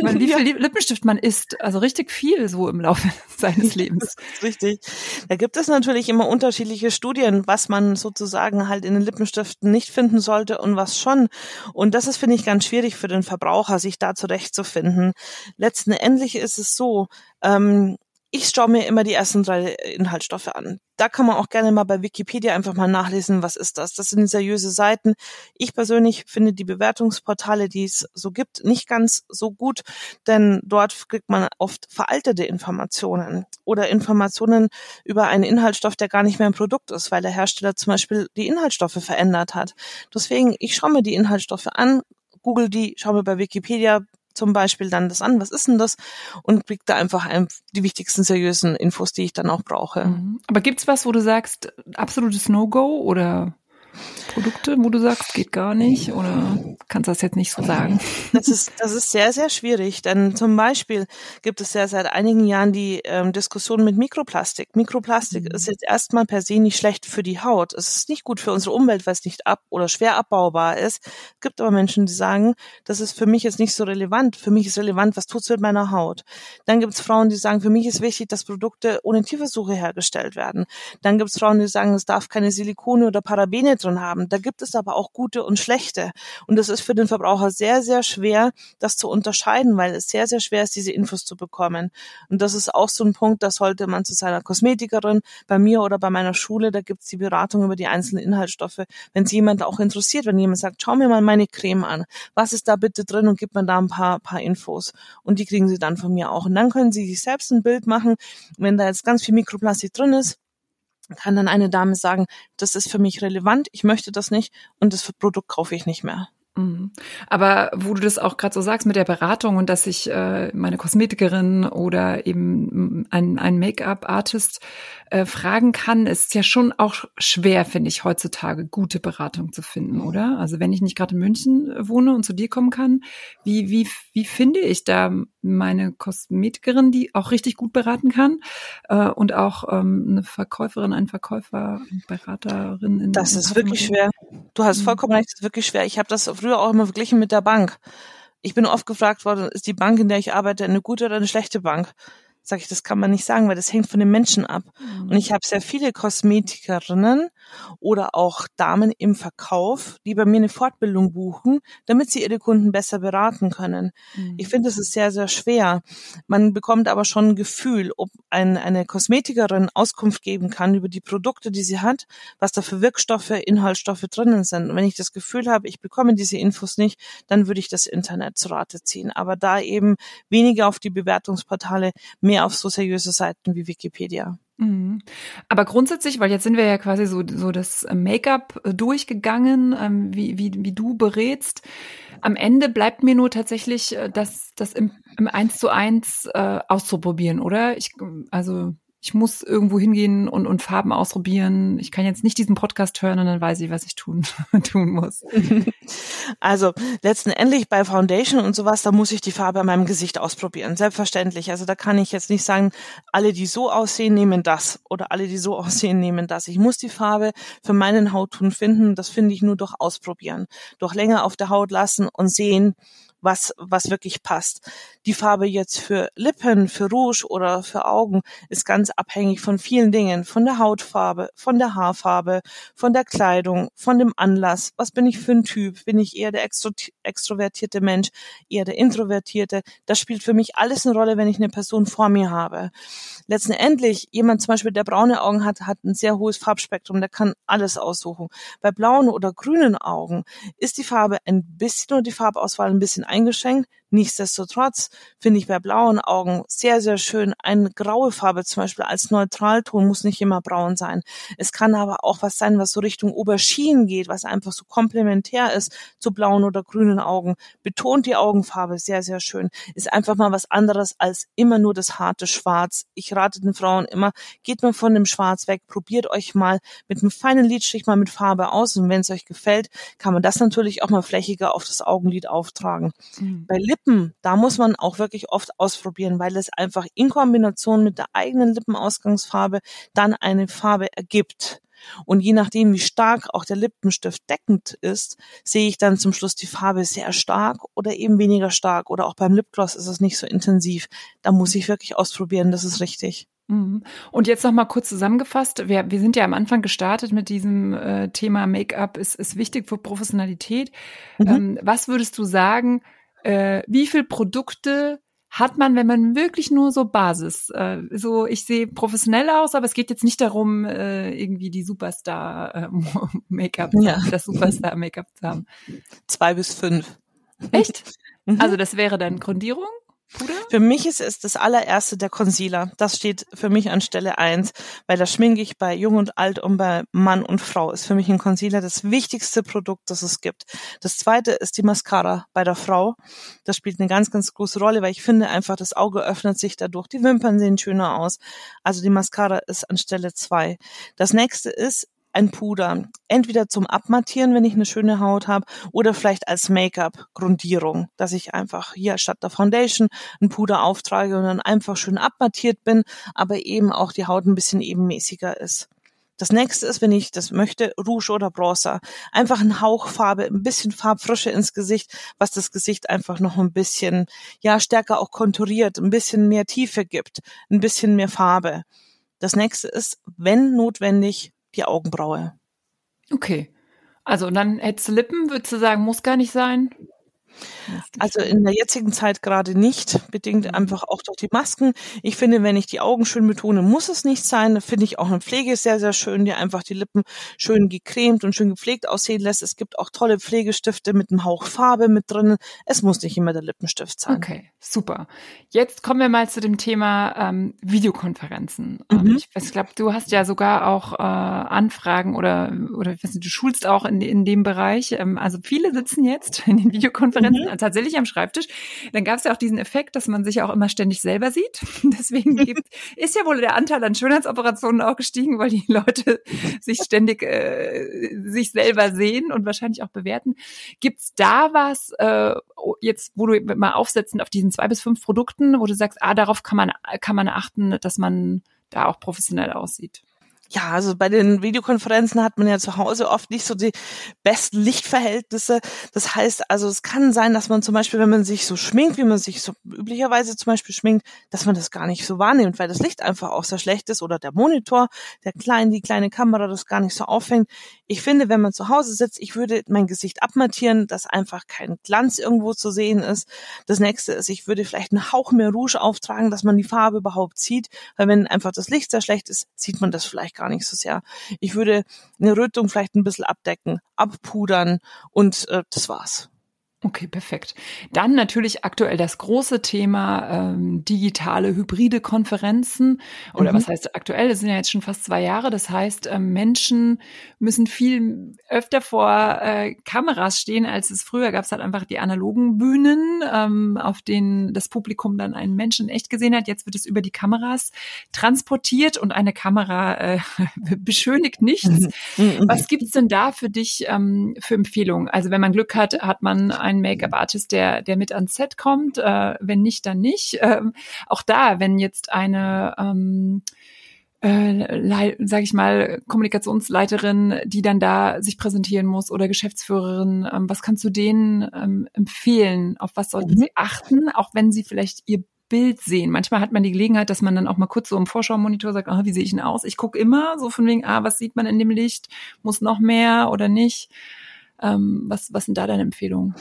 man, wie viel Lippenstift man isst. Also richtig viel so im Laufe seines Lebens. richtig. Da gibt es natürlich immer unterschiedliche Studien, was man sozusagen halt in den Lippenstiften nicht finden sollte und was schon. Und das ist, finde ich, ganz schwierig für den Verbraucher, sich da zurechtzufinden. Letzten Endlich ist es so, ähm, ich schaue mir immer die ersten drei Inhaltsstoffe an. Da kann man auch gerne mal bei Wikipedia einfach mal nachlesen, was ist das. Das sind seriöse Seiten. Ich persönlich finde die Bewertungsportale, die es so gibt, nicht ganz so gut, denn dort kriegt man oft veraltete Informationen oder Informationen über einen Inhaltsstoff, der gar nicht mehr ein Produkt ist, weil der Hersteller zum Beispiel die Inhaltsstoffe verändert hat. Deswegen, ich schaue mir die Inhaltsstoffe an, google die, schaue mir bei Wikipedia zum Beispiel dann das an, was ist denn das? Und kriegt da einfach ein, die wichtigsten seriösen Infos, die ich dann auch brauche. Mhm. Aber gibt's was, wo du sagst, absolutes No-Go oder Produkte, wo du sagst, geht gar nicht oder kannst du das jetzt nicht so sagen? Das ist, das ist sehr, sehr schwierig, denn zum Beispiel gibt es ja seit einigen Jahren die ähm, Diskussion mit Mikroplastik. Mikroplastik mhm. ist jetzt erstmal per se nicht schlecht für die Haut. Es ist nicht gut für unsere Umwelt, weil es nicht ab oder schwer abbaubar ist. Es gibt aber Menschen, die sagen, das ist für mich jetzt nicht so relevant. Für mich ist relevant, was tut's mit meiner Haut. Dann gibt es Frauen, die sagen, für mich ist wichtig, dass Produkte ohne Tierversuche hergestellt werden. Dann gibt es Frauen, die sagen, es darf keine Silikone oder Parabene drin haben. Da gibt es aber auch gute und schlechte. Und das ist für den Verbraucher sehr, sehr schwer, das zu unterscheiden, weil es sehr, sehr schwer ist, diese Infos zu bekommen. Und das ist auch so ein Punkt, da sollte man zu seiner Kosmetikerin, bei mir oder bei meiner Schule, da gibt's die Beratung über die einzelnen Inhaltsstoffe. Wenn es jemand auch interessiert, wenn jemand sagt, schau mir mal meine Creme an, was ist da bitte drin und gibt man da ein paar, paar Infos. Und die kriegen sie dann von mir auch. Und dann können sie sich selbst ein Bild machen, wenn da jetzt ganz viel Mikroplastik drin ist, kann dann eine Dame sagen, das ist für mich relevant, ich möchte das nicht und das Produkt kaufe ich nicht mehr. Mhm. Aber wo du das auch gerade so sagst mit der Beratung und dass ich äh, meine Kosmetikerin oder eben ein, ein Make-up-Artist äh, fragen kann, ist ja schon auch schwer, finde ich, heutzutage gute Beratung zu finden, oder? Also wenn ich nicht gerade in München wohne und zu dir kommen kann, wie, wie, wie finde ich da meine Kosmetikerin, die auch richtig gut beraten kann äh, und auch ähm, eine Verkäuferin, ein Verkäufer, Beraterin? In, das in ist wirklich schwer. Du hast mhm. vollkommen recht, das ist wirklich schwer. Ich habe das früher auch immer verglichen mit der Bank. Ich bin oft gefragt worden, ist die Bank, in der ich arbeite, eine gute oder eine schlechte Bank? Sage ich, das kann man nicht sagen, weil das hängt von den Menschen ab. Mhm. Und ich habe sehr viele Kosmetikerinnen oder auch Damen im Verkauf, die bei mir eine Fortbildung buchen, damit sie ihre Kunden besser beraten können. Mhm. Ich finde, das ist sehr, sehr schwer. Man bekommt aber schon ein Gefühl, ob ein, eine Kosmetikerin Auskunft geben kann über die Produkte, die sie hat, was da für Wirkstoffe, Inhaltsstoffe drinnen sind. Und wenn ich das Gefühl habe, ich bekomme diese Infos nicht, dann würde ich das Internet zu Rate ziehen. Aber da eben weniger auf die Bewertungsportale, mehr mehr auf so seriöse Seiten wie Wikipedia. Mhm. Aber grundsätzlich, weil jetzt sind wir ja quasi so, so das Make-up äh, durchgegangen, ähm, wie, wie, wie du berätst. Am Ende bleibt mir nur tatsächlich äh, das, das im, im 1 zu 1 äh, auszuprobieren, oder? Ich, also ich muss irgendwo hingehen und, und Farben ausprobieren. Ich kann jetzt nicht diesen Podcast hören und dann weiß ich, was ich tun, tun muss. Also letztendlich bei Foundation und sowas, da muss ich die Farbe an meinem Gesicht ausprobieren. Selbstverständlich. Also da kann ich jetzt nicht sagen, alle, die so aussehen, nehmen das oder alle, die so aussehen, nehmen das. Ich muss die Farbe für meinen Hautton finden. Das finde ich nur durch Ausprobieren. Durch länger auf der Haut lassen und sehen, was, was wirklich passt. Die Farbe jetzt für Lippen, für Rouge oder für Augen ist ganz abhängig von vielen Dingen. Von der Hautfarbe, von der Haarfarbe, von der Kleidung, von dem Anlass. Was bin ich für ein Typ? Bin ich eher der extro extrovertierte Mensch, eher der introvertierte? Das spielt für mich alles eine Rolle, wenn ich eine Person vor mir habe. Letztendlich, jemand zum Beispiel, der braune Augen hat, hat ein sehr hohes Farbspektrum, der kann alles aussuchen. Bei blauen oder grünen Augen ist die Farbe ein bisschen oder die Farbauswahl ein bisschen eingeschränkt. Nichtsdestotrotz finde ich bei blauen Augen sehr, sehr schön eine graue Farbe zum Beispiel als Neutralton muss nicht immer braun sein. Es kann aber auch was sein, was so Richtung Oberschien geht, was einfach so komplementär ist zu blauen oder grünen Augen. Betont die Augenfarbe sehr, sehr schön. Ist einfach mal was anderes als immer nur das harte Schwarz. Ich rate den Frauen immer, geht mal von dem Schwarz weg, probiert euch mal mit einem feinen Lidstrich mal mit Farbe aus und wenn es euch gefällt, kann man das natürlich auch mal flächiger auf das Augenlid auftragen. Mhm. Bei Lippen, da muss man auch wirklich oft ausprobieren, weil es einfach in Kombination mit der eigenen Lippenausgangsfarbe dann eine Farbe ergibt. Und je nachdem, wie stark auch der Lippenstift deckend ist, sehe ich dann zum Schluss die Farbe sehr stark oder eben weniger stark. Oder auch beim Lipgloss ist es nicht so intensiv. Da muss ich wirklich ausprobieren, das ist richtig. Mhm. Und jetzt noch mal kurz zusammengefasst. Wir, wir sind ja am Anfang gestartet mit diesem äh, Thema Make-up ist, ist wichtig für Professionalität. Mhm. Ähm, was würdest du sagen, äh, wie viel Produkte hat man, wenn man wirklich nur so Basis, äh, so ich sehe professionell aus, aber es geht jetzt nicht darum, äh, irgendwie die Superstar äh, Make-up, ja. das Superstar Make-up zu haben. Zwei bis fünf. Echt? Mhm. Also das wäre dann Grundierung? Puder? Für mich ist es das allererste der Concealer. Das steht für mich an Stelle eins, weil da schminke ich bei Jung und Alt und bei Mann und Frau. Ist für mich ein Concealer das wichtigste Produkt, das es gibt. Das zweite ist die Mascara bei der Frau. Das spielt eine ganz, ganz große Rolle, weil ich finde einfach, das Auge öffnet sich dadurch. Die Wimpern sehen schöner aus. Also die Mascara ist an Stelle zwei. Das nächste ist ein Puder. Entweder zum Abmattieren, wenn ich eine schöne Haut habe, oder vielleicht als Make-up-Grundierung, dass ich einfach hier statt der Foundation ein Puder auftrage und dann einfach schön abmattiert bin, aber eben auch die Haut ein bisschen ebenmäßiger ist. Das nächste ist, wenn ich das möchte, Rouge oder Bronzer. Einfach ein Hauch Farbe, ein bisschen Farbfrische ins Gesicht, was das Gesicht einfach noch ein bisschen, ja, stärker auch konturiert, ein bisschen mehr Tiefe gibt, ein bisschen mehr Farbe. Das nächste ist, wenn notwendig, die Augenbraue. Okay. Also dann hättest du Lippen, würdest du sagen, muss gar nicht sein? Also in der jetzigen Zeit gerade nicht, bedingt Mhm. einfach auch durch die Masken. Ich finde, wenn ich die Augen schön betone, muss es nicht sein. Da finde ich auch eine Pflege sehr, sehr schön, die einfach die Lippen schön gecremt und schön gepflegt aussehen lässt. Es gibt auch tolle Pflegestifte mit einem Hauch Farbe mit drin. Es muss nicht immer der Lippenstift sein. Okay, super. Jetzt kommen wir mal zu dem Thema ähm, Videokonferenzen. Mhm. Ich, ich glaube, du hast ja sogar auch äh, Anfragen oder oder ich weiß nicht, du schulst auch in, in dem Bereich. Ähm, also viele sitzen jetzt in den Videokonferenzen Mhm. tatsächlich am Schreibtisch. Dann gab es ja auch diesen Effekt, dass man sich ja auch immer ständig selber sieht. Deswegen gibt, ist ja wohl der Anteil an Schönheitsoperationen auch gestiegen, weil die Leute sich ständig äh, sich selber sehen und wahrscheinlich auch bewerten. Gibt's da was, äh, jetzt, wo du mal aufsetzen auf diesen zwei bis fünf Produkten, wo du sagst, ah, darauf kann man, kann man achten, dass man da auch professionell aussieht? Ja, also bei den Videokonferenzen hat man ja zu Hause oft nicht so die besten Lichtverhältnisse. Das heißt also, es kann sein, dass man zum Beispiel, wenn man sich so schminkt, wie man sich so üblicherweise zum Beispiel schminkt, dass man das gar nicht so wahrnimmt, weil das Licht einfach auch sehr schlecht ist oder der Monitor, der kleine, die kleine Kamera das gar nicht so auffängt. Ich finde, wenn man zu Hause sitzt, ich würde mein Gesicht abmattieren, dass einfach kein Glanz irgendwo zu sehen ist. Das nächste ist, ich würde vielleicht einen Hauch mehr Rouge auftragen, dass man die Farbe überhaupt sieht, weil wenn einfach das Licht sehr schlecht ist, sieht man das vielleicht gar nicht so sehr. Ich würde eine Rötung vielleicht ein bisschen abdecken, abpudern und äh, das war's. Okay, perfekt. Dann natürlich aktuell das große Thema ähm, digitale hybride Konferenzen. Oder Mhm. was heißt aktuell? Das sind ja jetzt schon fast zwei Jahre. Das heißt, ähm, Menschen müssen viel öfter vor äh, Kameras stehen, als es früher gab. Es halt einfach die analogen Bühnen, ähm, auf denen das Publikum dann einen Menschen echt gesehen hat. Jetzt wird es über die Kameras transportiert und eine Kamera äh, beschönigt nichts. Mhm. Was gibt's denn da für dich ähm, für Empfehlungen? Also wenn man Glück hat, hat man einen Make-up-Artist, der, der mit ans Set kommt. Äh, wenn nicht, dann nicht. Ähm, auch da, wenn jetzt eine ähm, äh, sage ich mal, Kommunikationsleiterin, die dann da sich präsentieren muss oder Geschäftsführerin, ähm, was kannst du denen ähm, empfehlen? Auf was sollten Mhm. sie achten, auch wenn sie vielleicht ihr Bild sehen. Manchmal hat man die Gelegenheit, dass man dann auch mal kurz so im Vorschaumonitor sagt, ah, wie sehe ich denn aus? Ich gucke immer so von wegen, ah, was sieht man in dem Licht? Muss noch mehr oder nicht? Ähm, was, was sind da deine Empfehlungen?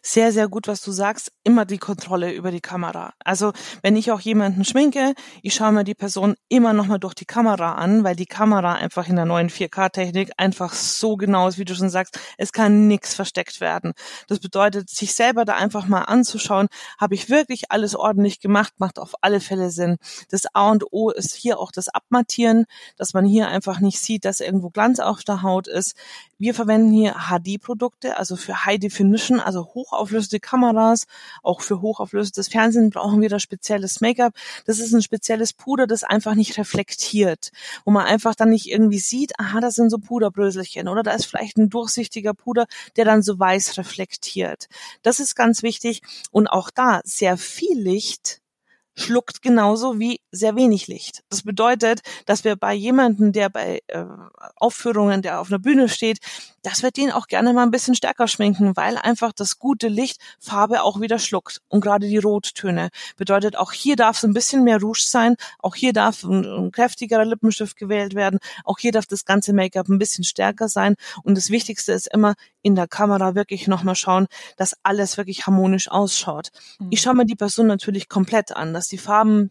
Sehr, sehr gut, was du sagst. Immer die Kontrolle über die Kamera. Also wenn ich auch jemanden schminke, ich schaue mir die Person immer nochmal durch die Kamera an, weil die Kamera einfach in der neuen 4K-Technik einfach so genau ist, wie du schon sagst. Es kann nichts versteckt werden. Das bedeutet, sich selber da einfach mal anzuschauen, habe ich wirklich alles ordentlich gemacht, macht auf alle Fälle Sinn. Das A und O ist hier auch das Abmattieren, dass man hier einfach nicht sieht, dass irgendwo Glanz auf der Haut ist. Wir verwenden hier HD-Produkte, also für High Definition, also hochauflösende Kameras. Auch für hochauflösendes Fernsehen brauchen wir da spezielles Make-up. Das ist ein spezielles Puder, das einfach nicht reflektiert, wo man einfach dann nicht irgendwie sieht, aha, das sind so Puderbröselchen oder da ist vielleicht ein durchsichtiger Puder, der dann so weiß reflektiert. Das ist ganz wichtig und auch da sehr viel Licht schluckt genauso wie sehr wenig Licht. Das bedeutet, dass wir bei jemandem, der bei äh, Aufführungen, der auf einer Bühne steht, dass wir den auch gerne mal ein bisschen stärker schminken, weil einfach das gute Licht Farbe auch wieder schluckt. Und gerade die Rottöne bedeutet, auch hier darf es ein bisschen mehr Rouge sein, auch hier darf ein, ein kräftigerer Lippenstift gewählt werden, auch hier darf das ganze Make-up ein bisschen stärker sein. Und das Wichtigste ist immer in der Kamera wirklich nochmal schauen, dass alles wirklich harmonisch ausschaut. Ich schaue mir die Person natürlich komplett an, dass die Farben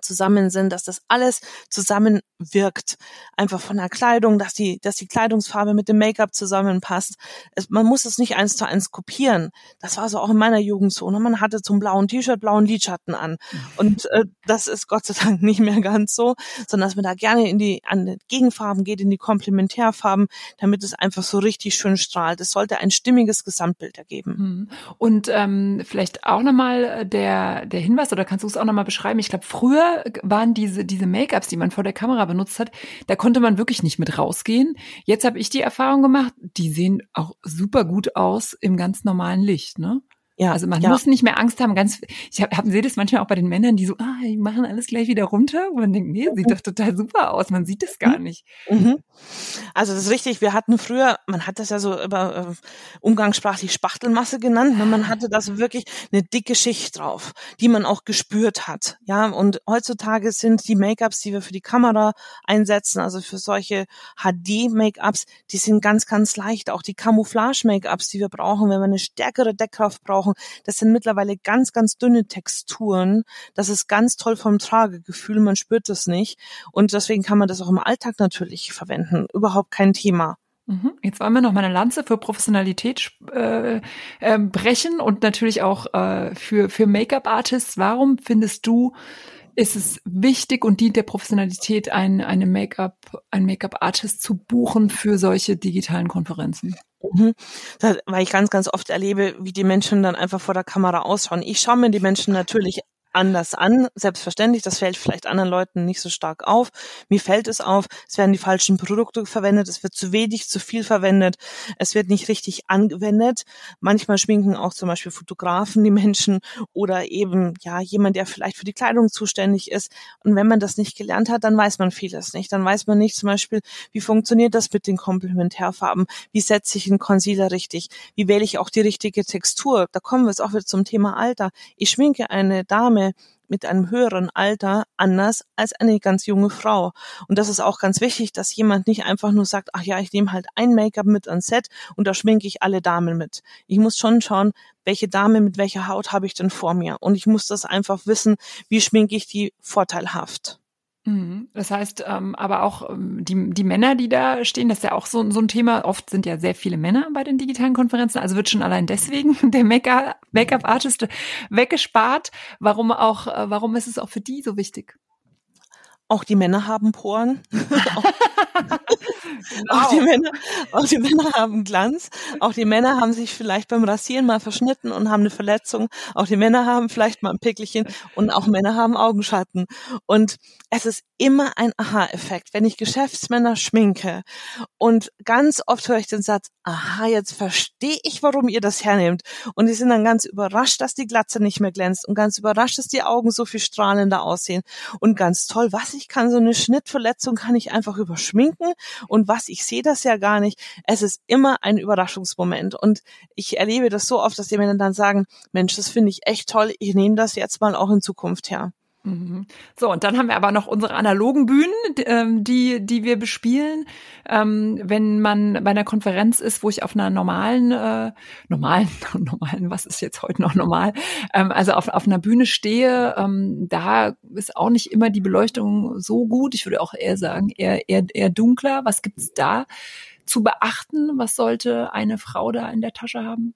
zusammen sind, dass das alles zusammen wirkt. Einfach von der Kleidung, dass die, dass die Kleidungsfarbe mit dem Make-up zusammenpasst. Es, man muss es nicht eins zu eins kopieren. Das war so auch in meiner Jugend so. Ne? Man hatte zum blauen T-Shirt blauen Lidschatten an. Und äh, das ist Gott sei Dank nicht mehr ganz so, sondern dass man da gerne in die, an die Gegenfarben geht, in die Komplementärfarben, damit es einfach so richtig schön strahlt. Es sollte ein stimmiges Gesamtbild ergeben. Mhm. Und ähm, vielleicht auch nochmal der, der Hinweis, oder kannst du es auch nochmal beschreiben? Ich glaube, früher waren diese, diese Make-ups, die man vor der Kamera benutzt hat, da konnte man wirklich nicht mit rausgehen. Jetzt habe ich die Erfahrung gemacht, die sehen auch super gut aus im ganz normalen Licht, ne? Ja, also man ja. muss nicht mehr Angst haben. Ganz, ich habe hab, sehe das manchmal auch bei den Männern, die so, ah, die machen alles gleich wieder runter. Und man denkt, nee, sieht mhm. doch total super aus. Man sieht das gar mhm. nicht. Mhm. Also das ist richtig. Wir hatten früher, man hat das ja so über äh, umgangssprachlich Spachtelmasse genannt. Ne? Man hatte das wirklich eine dicke Schicht drauf, die man auch gespürt hat. Ja, und heutzutage sind die Make-ups, die wir für die Kamera einsetzen, also für solche HD-Make-ups, die sind ganz, ganz leicht. Auch die Camouflage-Make-ups, die wir brauchen, wenn wir eine stärkere Deckkraft brauchen gesprochen. Das sind mittlerweile ganz, ganz dünne Texturen. Das ist ganz toll vom Tragegefühl. Man spürt das nicht. Und deswegen kann man das auch im Alltag natürlich verwenden. Überhaupt kein Thema. Mhm. Jetzt wollen wir noch mal eine Lanze für Professionalität äh, äh, brechen und natürlich auch äh, für, für Make-up-Artists. Warum findest du, ist es wichtig und dient der Professionalität, ein, eine Make-up, ein Make-up-Artist zu buchen für solche digitalen Konferenzen? Mhm. Das, weil ich ganz, ganz oft erlebe, wie die Menschen dann einfach vor der Kamera ausschauen. Ich schaue mir die Menschen natürlich anders an. Selbstverständlich, das fällt vielleicht anderen Leuten nicht so stark auf. Mir fällt es auf, es werden die falschen Produkte verwendet, es wird zu wenig, zu viel verwendet, es wird nicht richtig angewendet. Manchmal schminken auch zum Beispiel Fotografen die Menschen oder eben ja jemand, der vielleicht für die Kleidung zuständig ist. Und wenn man das nicht gelernt hat, dann weiß man vieles nicht. Dann weiß man nicht zum Beispiel, wie funktioniert das mit den Komplementärfarben? Wie setze ich einen Concealer richtig? Wie wähle ich auch die richtige Textur? Da kommen wir jetzt auch wieder zum Thema Alter. Ich schminke eine Dame Dame mit einem höheren Alter anders als eine ganz junge Frau. Und das ist auch ganz wichtig, dass jemand nicht einfach nur sagt, ach ja, ich nehme halt ein Make-up mit ans Set und da schminke ich alle Damen mit. Ich muss schon schauen, welche Dame mit welcher Haut habe ich denn vor mir. Und ich muss das einfach wissen, wie schminke ich die vorteilhaft. Mhm. Das heißt, ähm, aber auch ähm, die, die Männer, die da stehen, das ist ja auch so, so ein Thema. Oft sind ja sehr viele Männer bei den digitalen Konferenzen. Also wird schon allein deswegen der Make-up-Artist weggespart. Warum auch, äh, warum ist es auch für die so wichtig? Auch die Männer haben Poren. Genau. Auch, die Männer, auch die Männer haben Glanz. Auch die Männer haben sich vielleicht beim Rasieren mal verschnitten und haben eine Verletzung. Auch die Männer haben vielleicht mal ein Pickelchen und auch Männer haben Augenschatten. Und es ist immer ein Aha-Effekt, wenn ich Geschäftsmänner schminke. Und ganz oft höre ich den Satz, aha, jetzt verstehe ich, warum ihr das hernehmt. Und die sind dann ganz überrascht, dass die Glatze nicht mehr glänzt und ganz überrascht, dass die Augen so viel strahlender aussehen. Und ganz toll, was ich kann, so eine Schnittverletzung kann ich einfach überschminken und was, ich sehe das ja gar nicht. Es ist immer ein Überraschungsmoment. Und ich erlebe das so oft, dass die Männer dann sagen, Mensch, das finde ich echt toll, ich nehme das jetzt mal auch in Zukunft her. Mhm. So, und dann haben wir aber noch unsere analogen Bühnen, ähm, die, die wir bespielen. Ähm, wenn man bei einer Konferenz ist, wo ich auf einer normalen, äh, normalen, normalen, was ist jetzt heute noch normal, ähm, also auf, auf einer Bühne stehe, da ist auch nicht immer die Beleuchtung so gut. Ich würde auch eher sagen, eher, eher, eher dunkler. Was gibt's da zu beachten? Was sollte eine Frau da in der Tasche haben?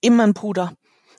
Immer ein Puder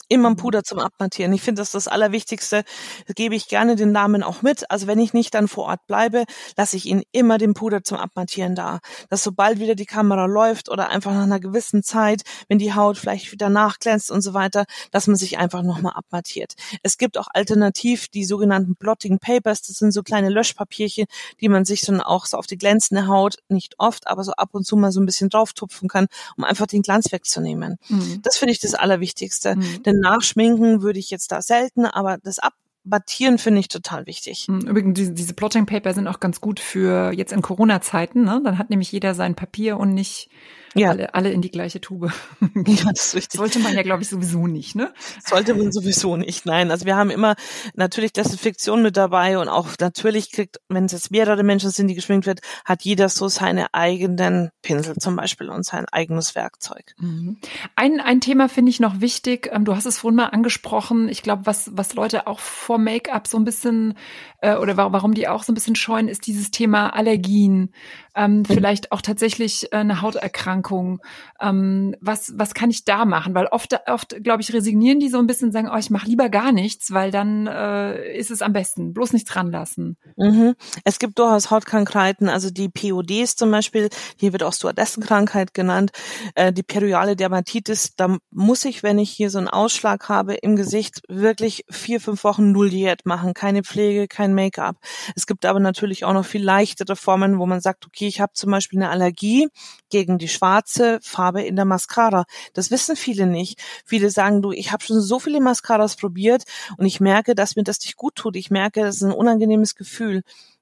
immer ein Puder zum Abmattieren. Ich finde, das ist das Allerwichtigste. Das gebe ich gerne den Namen auch mit. Also wenn ich nicht dann vor Ort bleibe, lasse ich ihnen immer den Puder zum Abmattieren da. Dass sobald wieder die Kamera läuft oder einfach nach einer gewissen Zeit, wenn die Haut vielleicht wieder nachglänzt und so weiter, dass man sich einfach nochmal abmattiert. Es gibt auch alternativ die sogenannten Blotting Papers. Das sind so kleine Löschpapierchen, die man sich dann auch so auf die glänzende Haut, nicht oft, aber so ab und zu mal so ein bisschen drauftupfen kann, um einfach den Glanz wegzunehmen. Mhm. Das finde ich das Allerwichtigste. Mhm. Denn Nachschminken würde ich jetzt da selten, aber das Abbattieren finde ich total wichtig. Hm, übrigens, diese, diese Plotting Paper sind auch ganz gut für jetzt in Corona-Zeiten. Ne? Dann hat nämlich jeder sein Papier und nicht ja. alle, alle in die gleiche Tube. Ja, das ist richtig. Sollte man ja, glaube ich, sowieso nicht, ne? Sollte man sowieso nicht, nein. Also wir haben immer natürlich Desinfektion mit dabei und auch natürlich kriegt, wenn es jetzt mehrere Menschen sind, die geschminkt wird, hat jeder so seine eigenen Pinsel zum Beispiel und sein eigenes Werkzeug. Mhm. Ein, ein Thema finde ich noch wichtig. Ähm, du hast es vorhin mal angesprochen. Ich glaube, was, was Leute auch vor Make-up so ein bisschen äh, oder warum die auch so ein bisschen scheuen, ist dieses Thema Allergien. Ähm, mhm. Vielleicht auch tatsächlich äh, eine Hauterkrankung. Ähm, was, was kann ich da machen? Weil oft, oft glaube ich, resignieren die so ein bisschen und sagen, oh, ich mache lieber gar nichts, weil dann äh, ist es am besten. Bloß nichts dran lassen. Mhm. Es gibt durchaus Hautkrankheiten, also die PODs zum Beispiel, hier wird auch Stewardessenkrankheit genannt, äh, die periale Dermatitis, da muss ich, wenn ich hier so einen Ausschlag habe im Gesicht, wirklich vier, fünf Wochen Null Diät machen. Keine Pflege, kein Make-up. Es gibt aber natürlich auch noch viel leichtere Formen, wo man sagt, okay, okay, ich habe zum Beispiel eine Allergie gegen die schwarze Farbe in der Mascara. Das wissen viele nicht. Viele sagen, du, ich habe schon so viele Mascaras probiert und ich merke, dass mir das nicht gut tut. Ich merke, das ist ein unangenehmes Gefühl.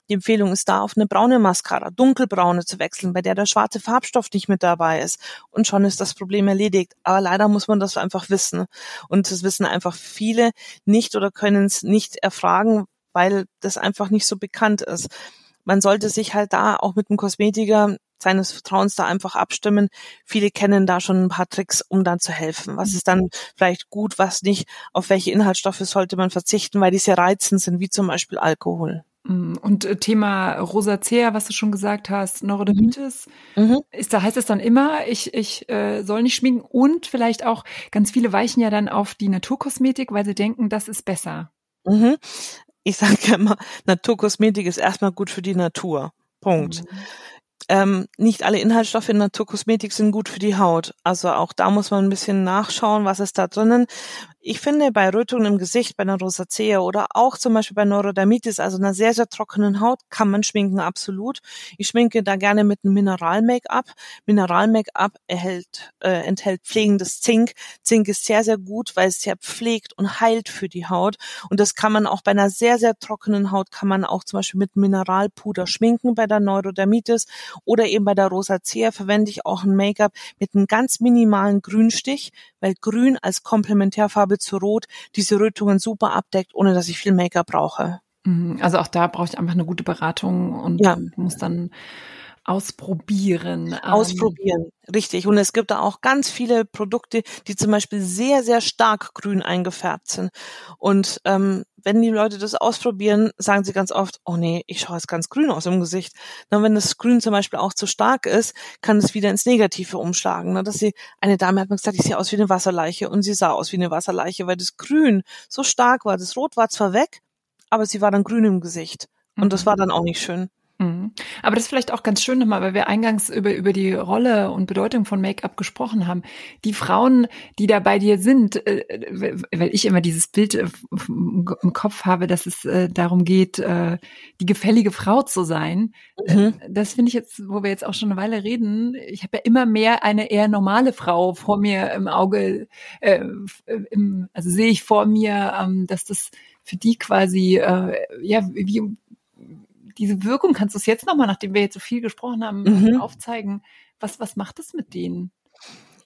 Die Empfehlung ist da, auf eine braune Mascara, dunkelbraune zu wechseln, bei der der schwarze Farbstoff nicht mit dabei ist. Und schon ist das Problem erledigt. Aber leider muss man das einfach wissen. Und das wissen einfach viele nicht oder können es nicht erfragen, weil das einfach nicht so bekannt ist. Man sollte sich halt da auch mit dem Kosmetiker seines Vertrauens da einfach abstimmen. Viele kennen da schon ein paar Tricks, um dann zu helfen. Was ist dann vielleicht gut, was nicht, auf welche Inhaltsstoffe sollte man verzichten, weil die sehr reizend sind, wie zum Beispiel Alkohol. Mm, und äh, Thema Rosacea, was du schon gesagt hast, Neurodermitis, mhm. mhm. ist da heißt es dann immer, ich ich äh, soll nicht schminken und vielleicht auch ganz viele weichen ja dann auf die Naturkosmetik, weil sie denken, das ist besser. Mhm. Ich sage ja immer, Naturkosmetik ist erstmal gut für die Natur. Punkt. Mhm ähm, nicht alle Inhaltsstoffe in Naturkosmetik sind gut für die Haut. Also auch da muss man ein bisschen nachschauen, was ist da drinnen. Ich finde, bei Rötungen im Gesicht, bei einer Rosacea oder auch zum Beispiel bei Neurodermitis, also einer sehr, sehr trockenen Haut, kann man schminken, absolut. Ich schminke da gerne mit einem Mineral-Make-up. Mineral-Make-up äh, enthält pflegendes Zink. Zink ist sehr, sehr gut, weil es sehr pflegt und heilt für die Haut. Und das kann man auch bei einer sehr, sehr trockenen Haut, kann man auch zum Beispiel mit Mineralpuder schminken bei der Neurodermitis oder eben bei der Rosacea verwende ich auch ein Make-up mit einem ganz minimalen Grünstich, weil Grün als Komplementärfarbe zu Rot diese Rötungen super abdeckt, ohne dass ich viel Make-up brauche. Mhm. Also auch da brauche ich einfach eine gute Beratung und ja. muss dann ausprobieren. Ausprobieren, richtig. Und es gibt da auch ganz viele Produkte, die zum Beispiel sehr, sehr stark grün eingefärbt sind. Und ähm, wenn die Leute das ausprobieren, sagen sie ganz oft, oh nee, ich schaue jetzt ganz grün aus im Gesicht. Na, wenn das Grün zum Beispiel auch zu stark ist, kann es wieder ins Negative umschlagen. Na, dass sie, eine Dame hat mir gesagt, ich sehe aus wie eine Wasserleiche und sie sah aus wie eine Wasserleiche, weil das Grün so stark war. Das Rot war zwar weg, aber sie war dann grün im Gesicht. Und das war dann auch nicht schön. Mhm. Aber das ist vielleicht auch ganz schön nochmal, weil wir eingangs über, über die Rolle und Bedeutung von Make-up gesprochen haben. Die Frauen, die da bei dir sind, äh, weil ich immer dieses Bild äh, im Kopf habe, dass es äh, darum geht, die gefällige Frau zu sein. Mhm. Das finde ich jetzt, wo wir jetzt auch schon eine Weile reden, ich habe ja immer mehr eine eher normale Frau vor mir im Auge, im, also sehe ich vor mir, ähm, dass das für die quasi, ja, wie, diese Wirkung, kannst du es jetzt nochmal, nachdem wir jetzt so viel gesprochen haben, mhm. aufzeigen? Was, was macht es mit denen?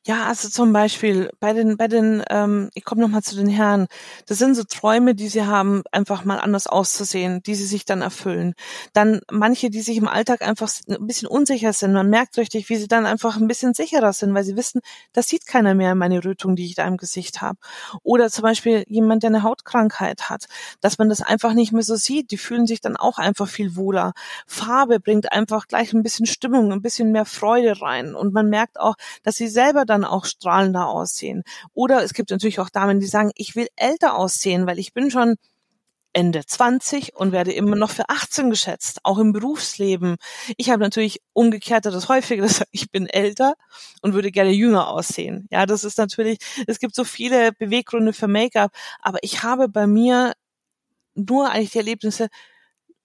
Ja, also zum Beispiel bei den, bei den, ähm, ich komme nochmal zu den Herren. Das sind so Träume, die sie haben, einfach mal anders auszusehen, die sie sich dann erfüllen. Dann manche, die sich im Alltag einfach ein bisschen unsicher sind. Man merkt richtig, wie sie dann einfach ein bisschen sicherer sind, weil sie wissen, das sieht keiner mehr meine Rötung, die ich da im Gesicht habe. Oder zum Beispiel jemand, der eine Hautkrankheit hat, dass man das einfach nicht mehr so sieht. Die fühlen sich dann auch einfach viel wohler. Farbe bringt einfach gleich ein bisschen Stimmung, ein bisschen mehr Freude rein. Und man merkt auch, dass sie selber dann dann auch strahlender aussehen. Oder es gibt natürlich auch Damen, die sagen, ich will älter aussehen, weil ich bin schon Ende 20 und werde immer noch für 18 geschätzt, auch im Berufsleben. Ich habe natürlich umgekehrt das häufige, dass ich bin älter und würde gerne jünger aussehen. Ja, das ist natürlich, es gibt so viele Beweggründe für Make-up, aber ich habe bei mir nur eigentlich die Erlebnisse,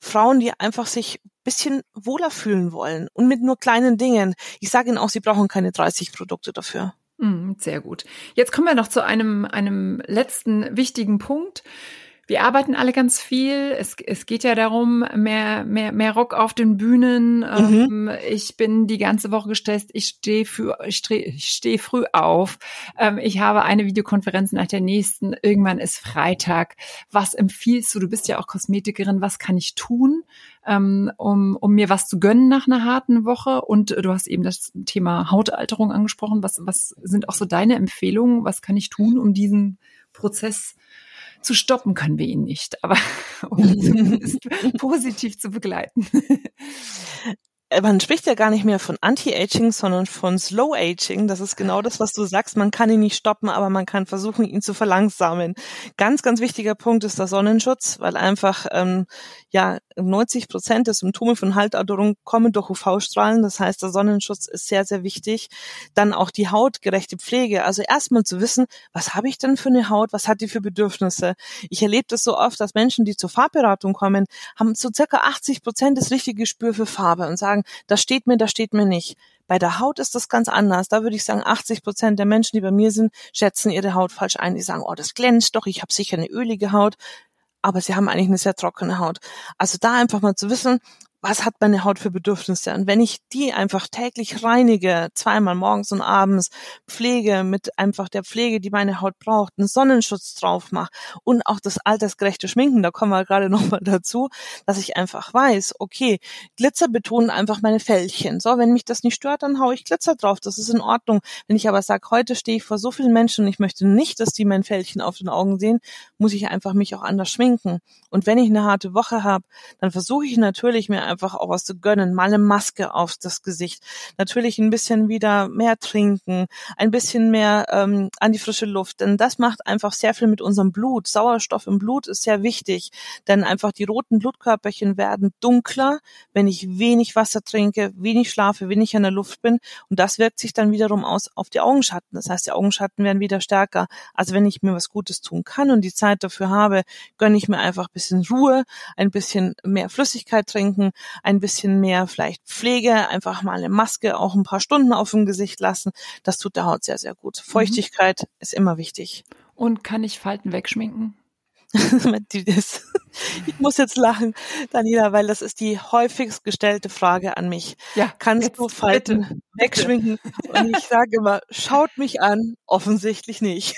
Frauen, die einfach sich bisschen wohler fühlen wollen und mit nur kleinen Dingen. Ich sage Ihnen auch, Sie brauchen keine 30 Produkte dafür. Mm, sehr gut. Jetzt kommen wir noch zu einem, einem letzten wichtigen Punkt wir arbeiten alle ganz viel. Es, es geht ja darum, mehr, mehr, mehr Rock auf den Bühnen. Mhm. Ähm, ich bin die ganze Woche gestresst. Ich stehe für, ich stehe steh früh auf. Ähm, ich habe eine Videokonferenz nach der nächsten. Irgendwann ist Freitag. Was empfiehlst du? Du bist ja auch Kosmetikerin. Was kann ich tun, ähm, um, um mir was zu gönnen nach einer harten Woche? Und du hast eben das Thema Hautalterung angesprochen. Was, was sind auch so deine Empfehlungen? Was kann ich tun, um diesen Prozess zu stoppen können wir ihn nicht, aber um zumindest positiv zu begleiten. Äh, man spricht ja gar nicht mehr von Anti-Aging, sondern von Slow-Aging. Das ist genau das, was du sagst. Man kann ihn nicht stoppen, aber man kann versuchen, ihn zu verlangsamen. Ganz, ganz wichtiger Punkt ist der Sonnenschutz, weil einfach ähm, ja 90 Prozent der Symptome von Haltalterung kommen durch UV-Strahlen. Das heißt, der Sonnenschutz ist sehr, sehr wichtig. Dann auch die hautgerechte Pflege. Also erstmal zu wissen, was habe ich denn für eine Haut? Was hat die für Bedürfnisse? Ich erlebe das so oft, dass Menschen, die zur Farbberatung kommen, haben so circa 80 Prozent das richtige Gespür für Farbe und sagen, sagen, das steht mir, das steht mir nicht. Bei der Haut ist das ganz anders. Da würde ich sagen, 80 Prozent der Menschen, die bei mir sind, schätzen ihre Haut falsch ein. Die sagen, oh, das glänzt doch, ich habe sicher eine ölige Haut aber sie haben eigentlich eine sehr trockene Haut. Also da einfach mal zu wissen, was hat meine Haut für Bedürfnisse? Und wenn ich die einfach täglich reinige, zweimal morgens und abends, pflege mit einfach der Pflege, die meine Haut braucht, einen Sonnenschutz drauf mache und auch das altersgerechte Schminken, da kommen wir gerade nochmal dazu, dass ich einfach weiß, okay, Glitzer betonen einfach meine Fältchen. So, wenn mich das nicht stört, dann haue ich Glitzer drauf. Das ist in Ordnung. Wenn ich aber sage, heute stehe ich vor so vielen Menschen und ich möchte nicht, dass die mein Fältchen auf den Augen sehen, muss ich einfach mich auch anders schminken. Und wenn ich eine harte Woche habe, dann versuche ich natürlich mir einfach auch was zu gönnen, mal eine Maske auf das Gesicht, natürlich ein bisschen wieder mehr trinken, ein bisschen mehr ähm, an die frische Luft, denn das macht einfach sehr viel mit unserem Blut. Sauerstoff im Blut ist sehr wichtig, denn einfach die roten Blutkörperchen werden dunkler, wenn ich wenig Wasser trinke, wenig schlafe, wenig an der Luft bin. Und das wirkt sich dann wiederum aus auf die Augenschatten. Das heißt, die Augenschatten werden wieder stärker. Also wenn ich mir was Gutes tun kann und die Zeit dafür habe, gönne ich mir einfach ein bisschen Ruhe, ein bisschen mehr Flüssigkeit trinken, ein bisschen mehr vielleicht Pflege, einfach mal eine Maske auch ein paar Stunden auf dem Gesicht lassen. Das tut der Haut sehr, sehr gut. Mhm. Feuchtigkeit mhm. ist immer wichtig. Und kann ich Falten wegschminken? ich muss jetzt lachen, Daniela, weil das ist die häufigst gestellte Frage an mich. Ja, Kannst du Falten bitte, wegschminken? Bitte. Und ich sage immer, schaut mich an, offensichtlich nicht.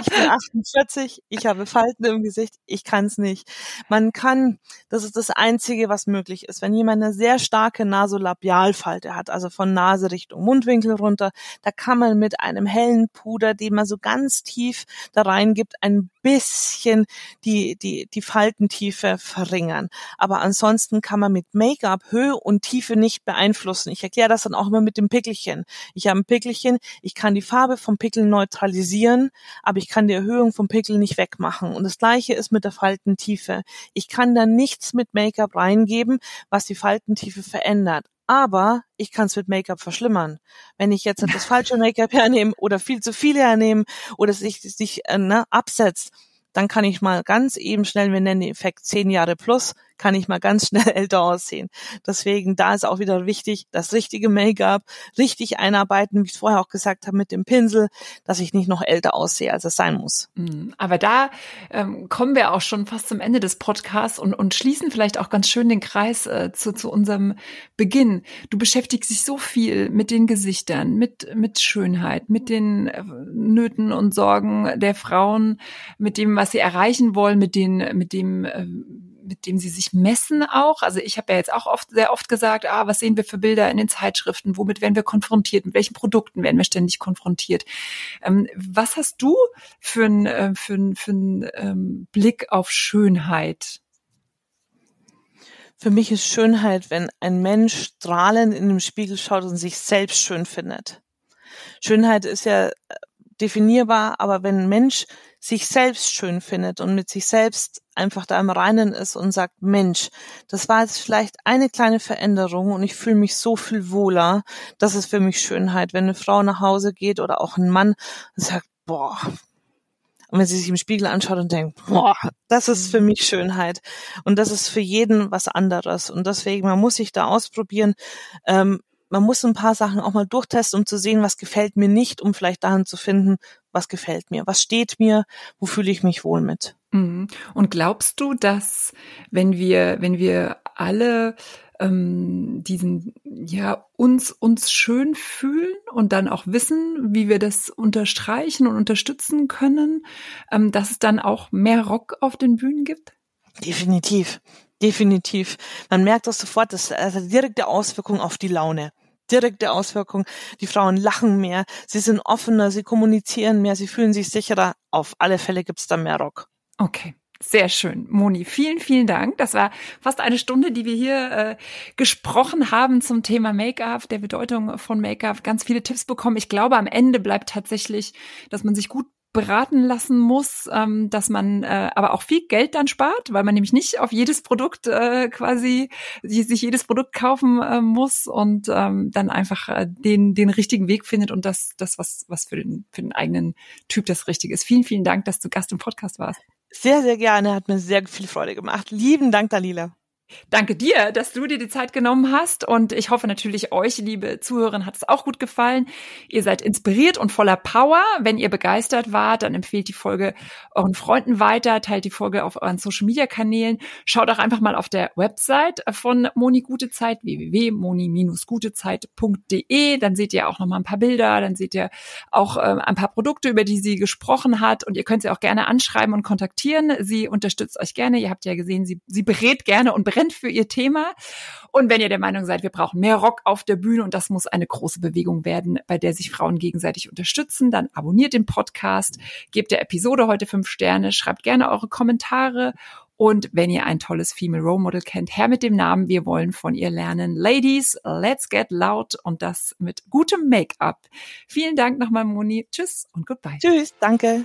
Ich bin 48, ich habe Falten im Gesicht, ich kann es nicht. Man kann, das ist das Einzige, was möglich ist. Wenn jemand eine sehr starke Nasolabialfalte hat, also von Nase Richtung Mundwinkel runter, da kann man mit einem hellen Puder, den man so ganz tief da reingibt, ein bisschen die, die, die Faltentiefe verringern. Aber ansonsten kann man mit Make-up Höhe und Tiefe nicht beeinflussen. Ich erkläre das dann auch immer mit dem Pickelchen. Ich habe ein Pickelchen, ich kann die Farbe vom Pickel neutralisieren, aber ich kann die Erhöhung vom Pickel nicht wegmachen. Und das gleiche ist mit der Faltentiefe. Ich kann da nichts mit Make-up reingeben, was die Faltentiefe verändert aber ich kann es mit Make-up verschlimmern. Wenn ich jetzt das falsche Make-up hernehme oder viel zu viel hernehme oder sich, sich äh, ne, absetzt, dann kann ich mal ganz eben schnell, wir nennen den Effekt zehn Jahre plus, kann ich mal ganz schnell älter aussehen. Deswegen, da ist auch wieder wichtig, das richtige Make-up richtig einarbeiten, wie ich vorher auch gesagt habe, mit dem Pinsel, dass ich nicht noch älter aussehe, als es sein muss. Mhm. Aber da ähm, kommen wir auch schon fast zum Ende des Podcasts und, und schließen vielleicht auch ganz schön den Kreis äh, zu, zu unserem Beginn. Du beschäftigst dich so viel mit den Gesichtern, mit, mit Schönheit, mit den äh, Nöten und Sorgen der Frauen, mit dem, was sie erreichen wollen, mit den, mit dem, äh, mit dem sie sich messen auch. Also ich habe ja jetzt auch oft, sehr oft gesagt, ah, was sehen wir für Bilder in den Zeitschriften? Womit werden wir konfrontiert? Mit welchen Produkten werden wir ständig konfrontiert? Ähm, was hast du für einen äh, für ein, für ein, ähm, Blick auf Schönheit? Für mich ist Schönheit, wenn ein Mensch strahlend in den Spiegel schaut und sich selbst schön findet. Schönheit ist ja äh, definierbar, aber wenn ein Mensch sich selbst schön findet und mit sich selbst einfach da im Reinen ist und sagt, Mensch, das war jetzt vielleicht eine kleine Veränderung und ich fühle mich so viel wohler. Das ist für mich Schönheit. Wenn eine Frau nach Hause geht oder auch ein Mann und sagt, boah, und wenn sie sich im Spiegel anschaut und denkt, boah, das ist für mich Schönheit. Und das ist für jeden was anderes. Und deswegen, man muss sich da ausprobieren. Ähm, man muss ein paar Sachen auch mal durchtesten, um zu sehen, was gefällt mir nicht, um vielleicht dahin zu finden, was gefällt mir, was steht mir, wo fühle ich mich wohl mit. Mhm. Und glaubst du, dass wenn wir, wenn wir alle ähm, diesen, ja, uns, uns schön fühlen und dann auch wissen, wie wir das unterstreichen und unterstützen können, ähm, dass es dann auch mehr Rock auf den Bühnen gibt? Definitiv. Definitiv. Man merkt das sofort, das hat also direkte Auswirkung auf die Laune direkte Auswirkung. Die Frauen lachen mehr, sie sind offener, sie kommunizieren mehr, sie fühlen sich sicherer. Auf alle Fälle gibt's da mehr Rock. Okay. Sehr schön, Moni. Vielen, vielen Dank. Das war fast eine Stunde, die wir hier äh, gesprochen haben zum Thema Make-up, der Bedeutung von Make-up. Ganz viele Tipps bekommen. Ich glaube, am Ende bleibt tatsächlich, dass man sich gut beraten lassen muss, ähm, dass man äh, aber auch viel Geld dann spart, weil man nämlich nicht auf jedes Produkt äh, quasi sich jedes Produkt kaufen äh, muss und ähm, dann einfach äh, den den richtigen Weg findet und das das was was für den für den eigenen Typ das Richtige ist. Vielen vielen Dank, dass du Gast im Podcast warst. Sehr sehr gerne, hat mir sehr viel Freude gemacht. Lieben Dank, Dalila. Danke dir, dass du dir die Zeit genommen hast und ich hoffe natürlich euch, liebe Zuhörerinnen, hat es auch gut gefallen. Ihr seid inspiriert und voller Power. Wenn ihr begeistert wart, dann empfehlt die Folge euren Freunden weiter, teilt die Folge auf euren Social Media Kanälen. Schaut auch einfach mal auf der Website von Moni Gute Zeit, www.moni-gutezeit.de. Dann seht ihr auch noch mal ein paar Bilder, dann seht ihr auch äh, ein paar Produkte, über die sie gesprochen hat und ihr könnt sie auch gerne anschreiben und kontaktieren. Sie unterstützt euch gerne. Ihr habt ja gesehen, sie, sie berät gerne und brennt für ihr Thema. Und wenn ihr der Meinung seid, wir brauchen mehr Rock auf der Bühne und das muss eine große Bewegung werden, bei der sich Frauen gegenseitig unterstützen, dann abonniert den Podcast, gebt der Episode heute fünf Sterne, schreibt gerne eure Kommentare und wenn ihr ein tolles Female Role Model kennt, her mit dem Namen. Wir wollen von ihr lernen. Ladies, let's get loud und das mit gutem Make-up. Vielen Dank nochmal, Moni. Tschüss und goodbye. Tschüss, danke.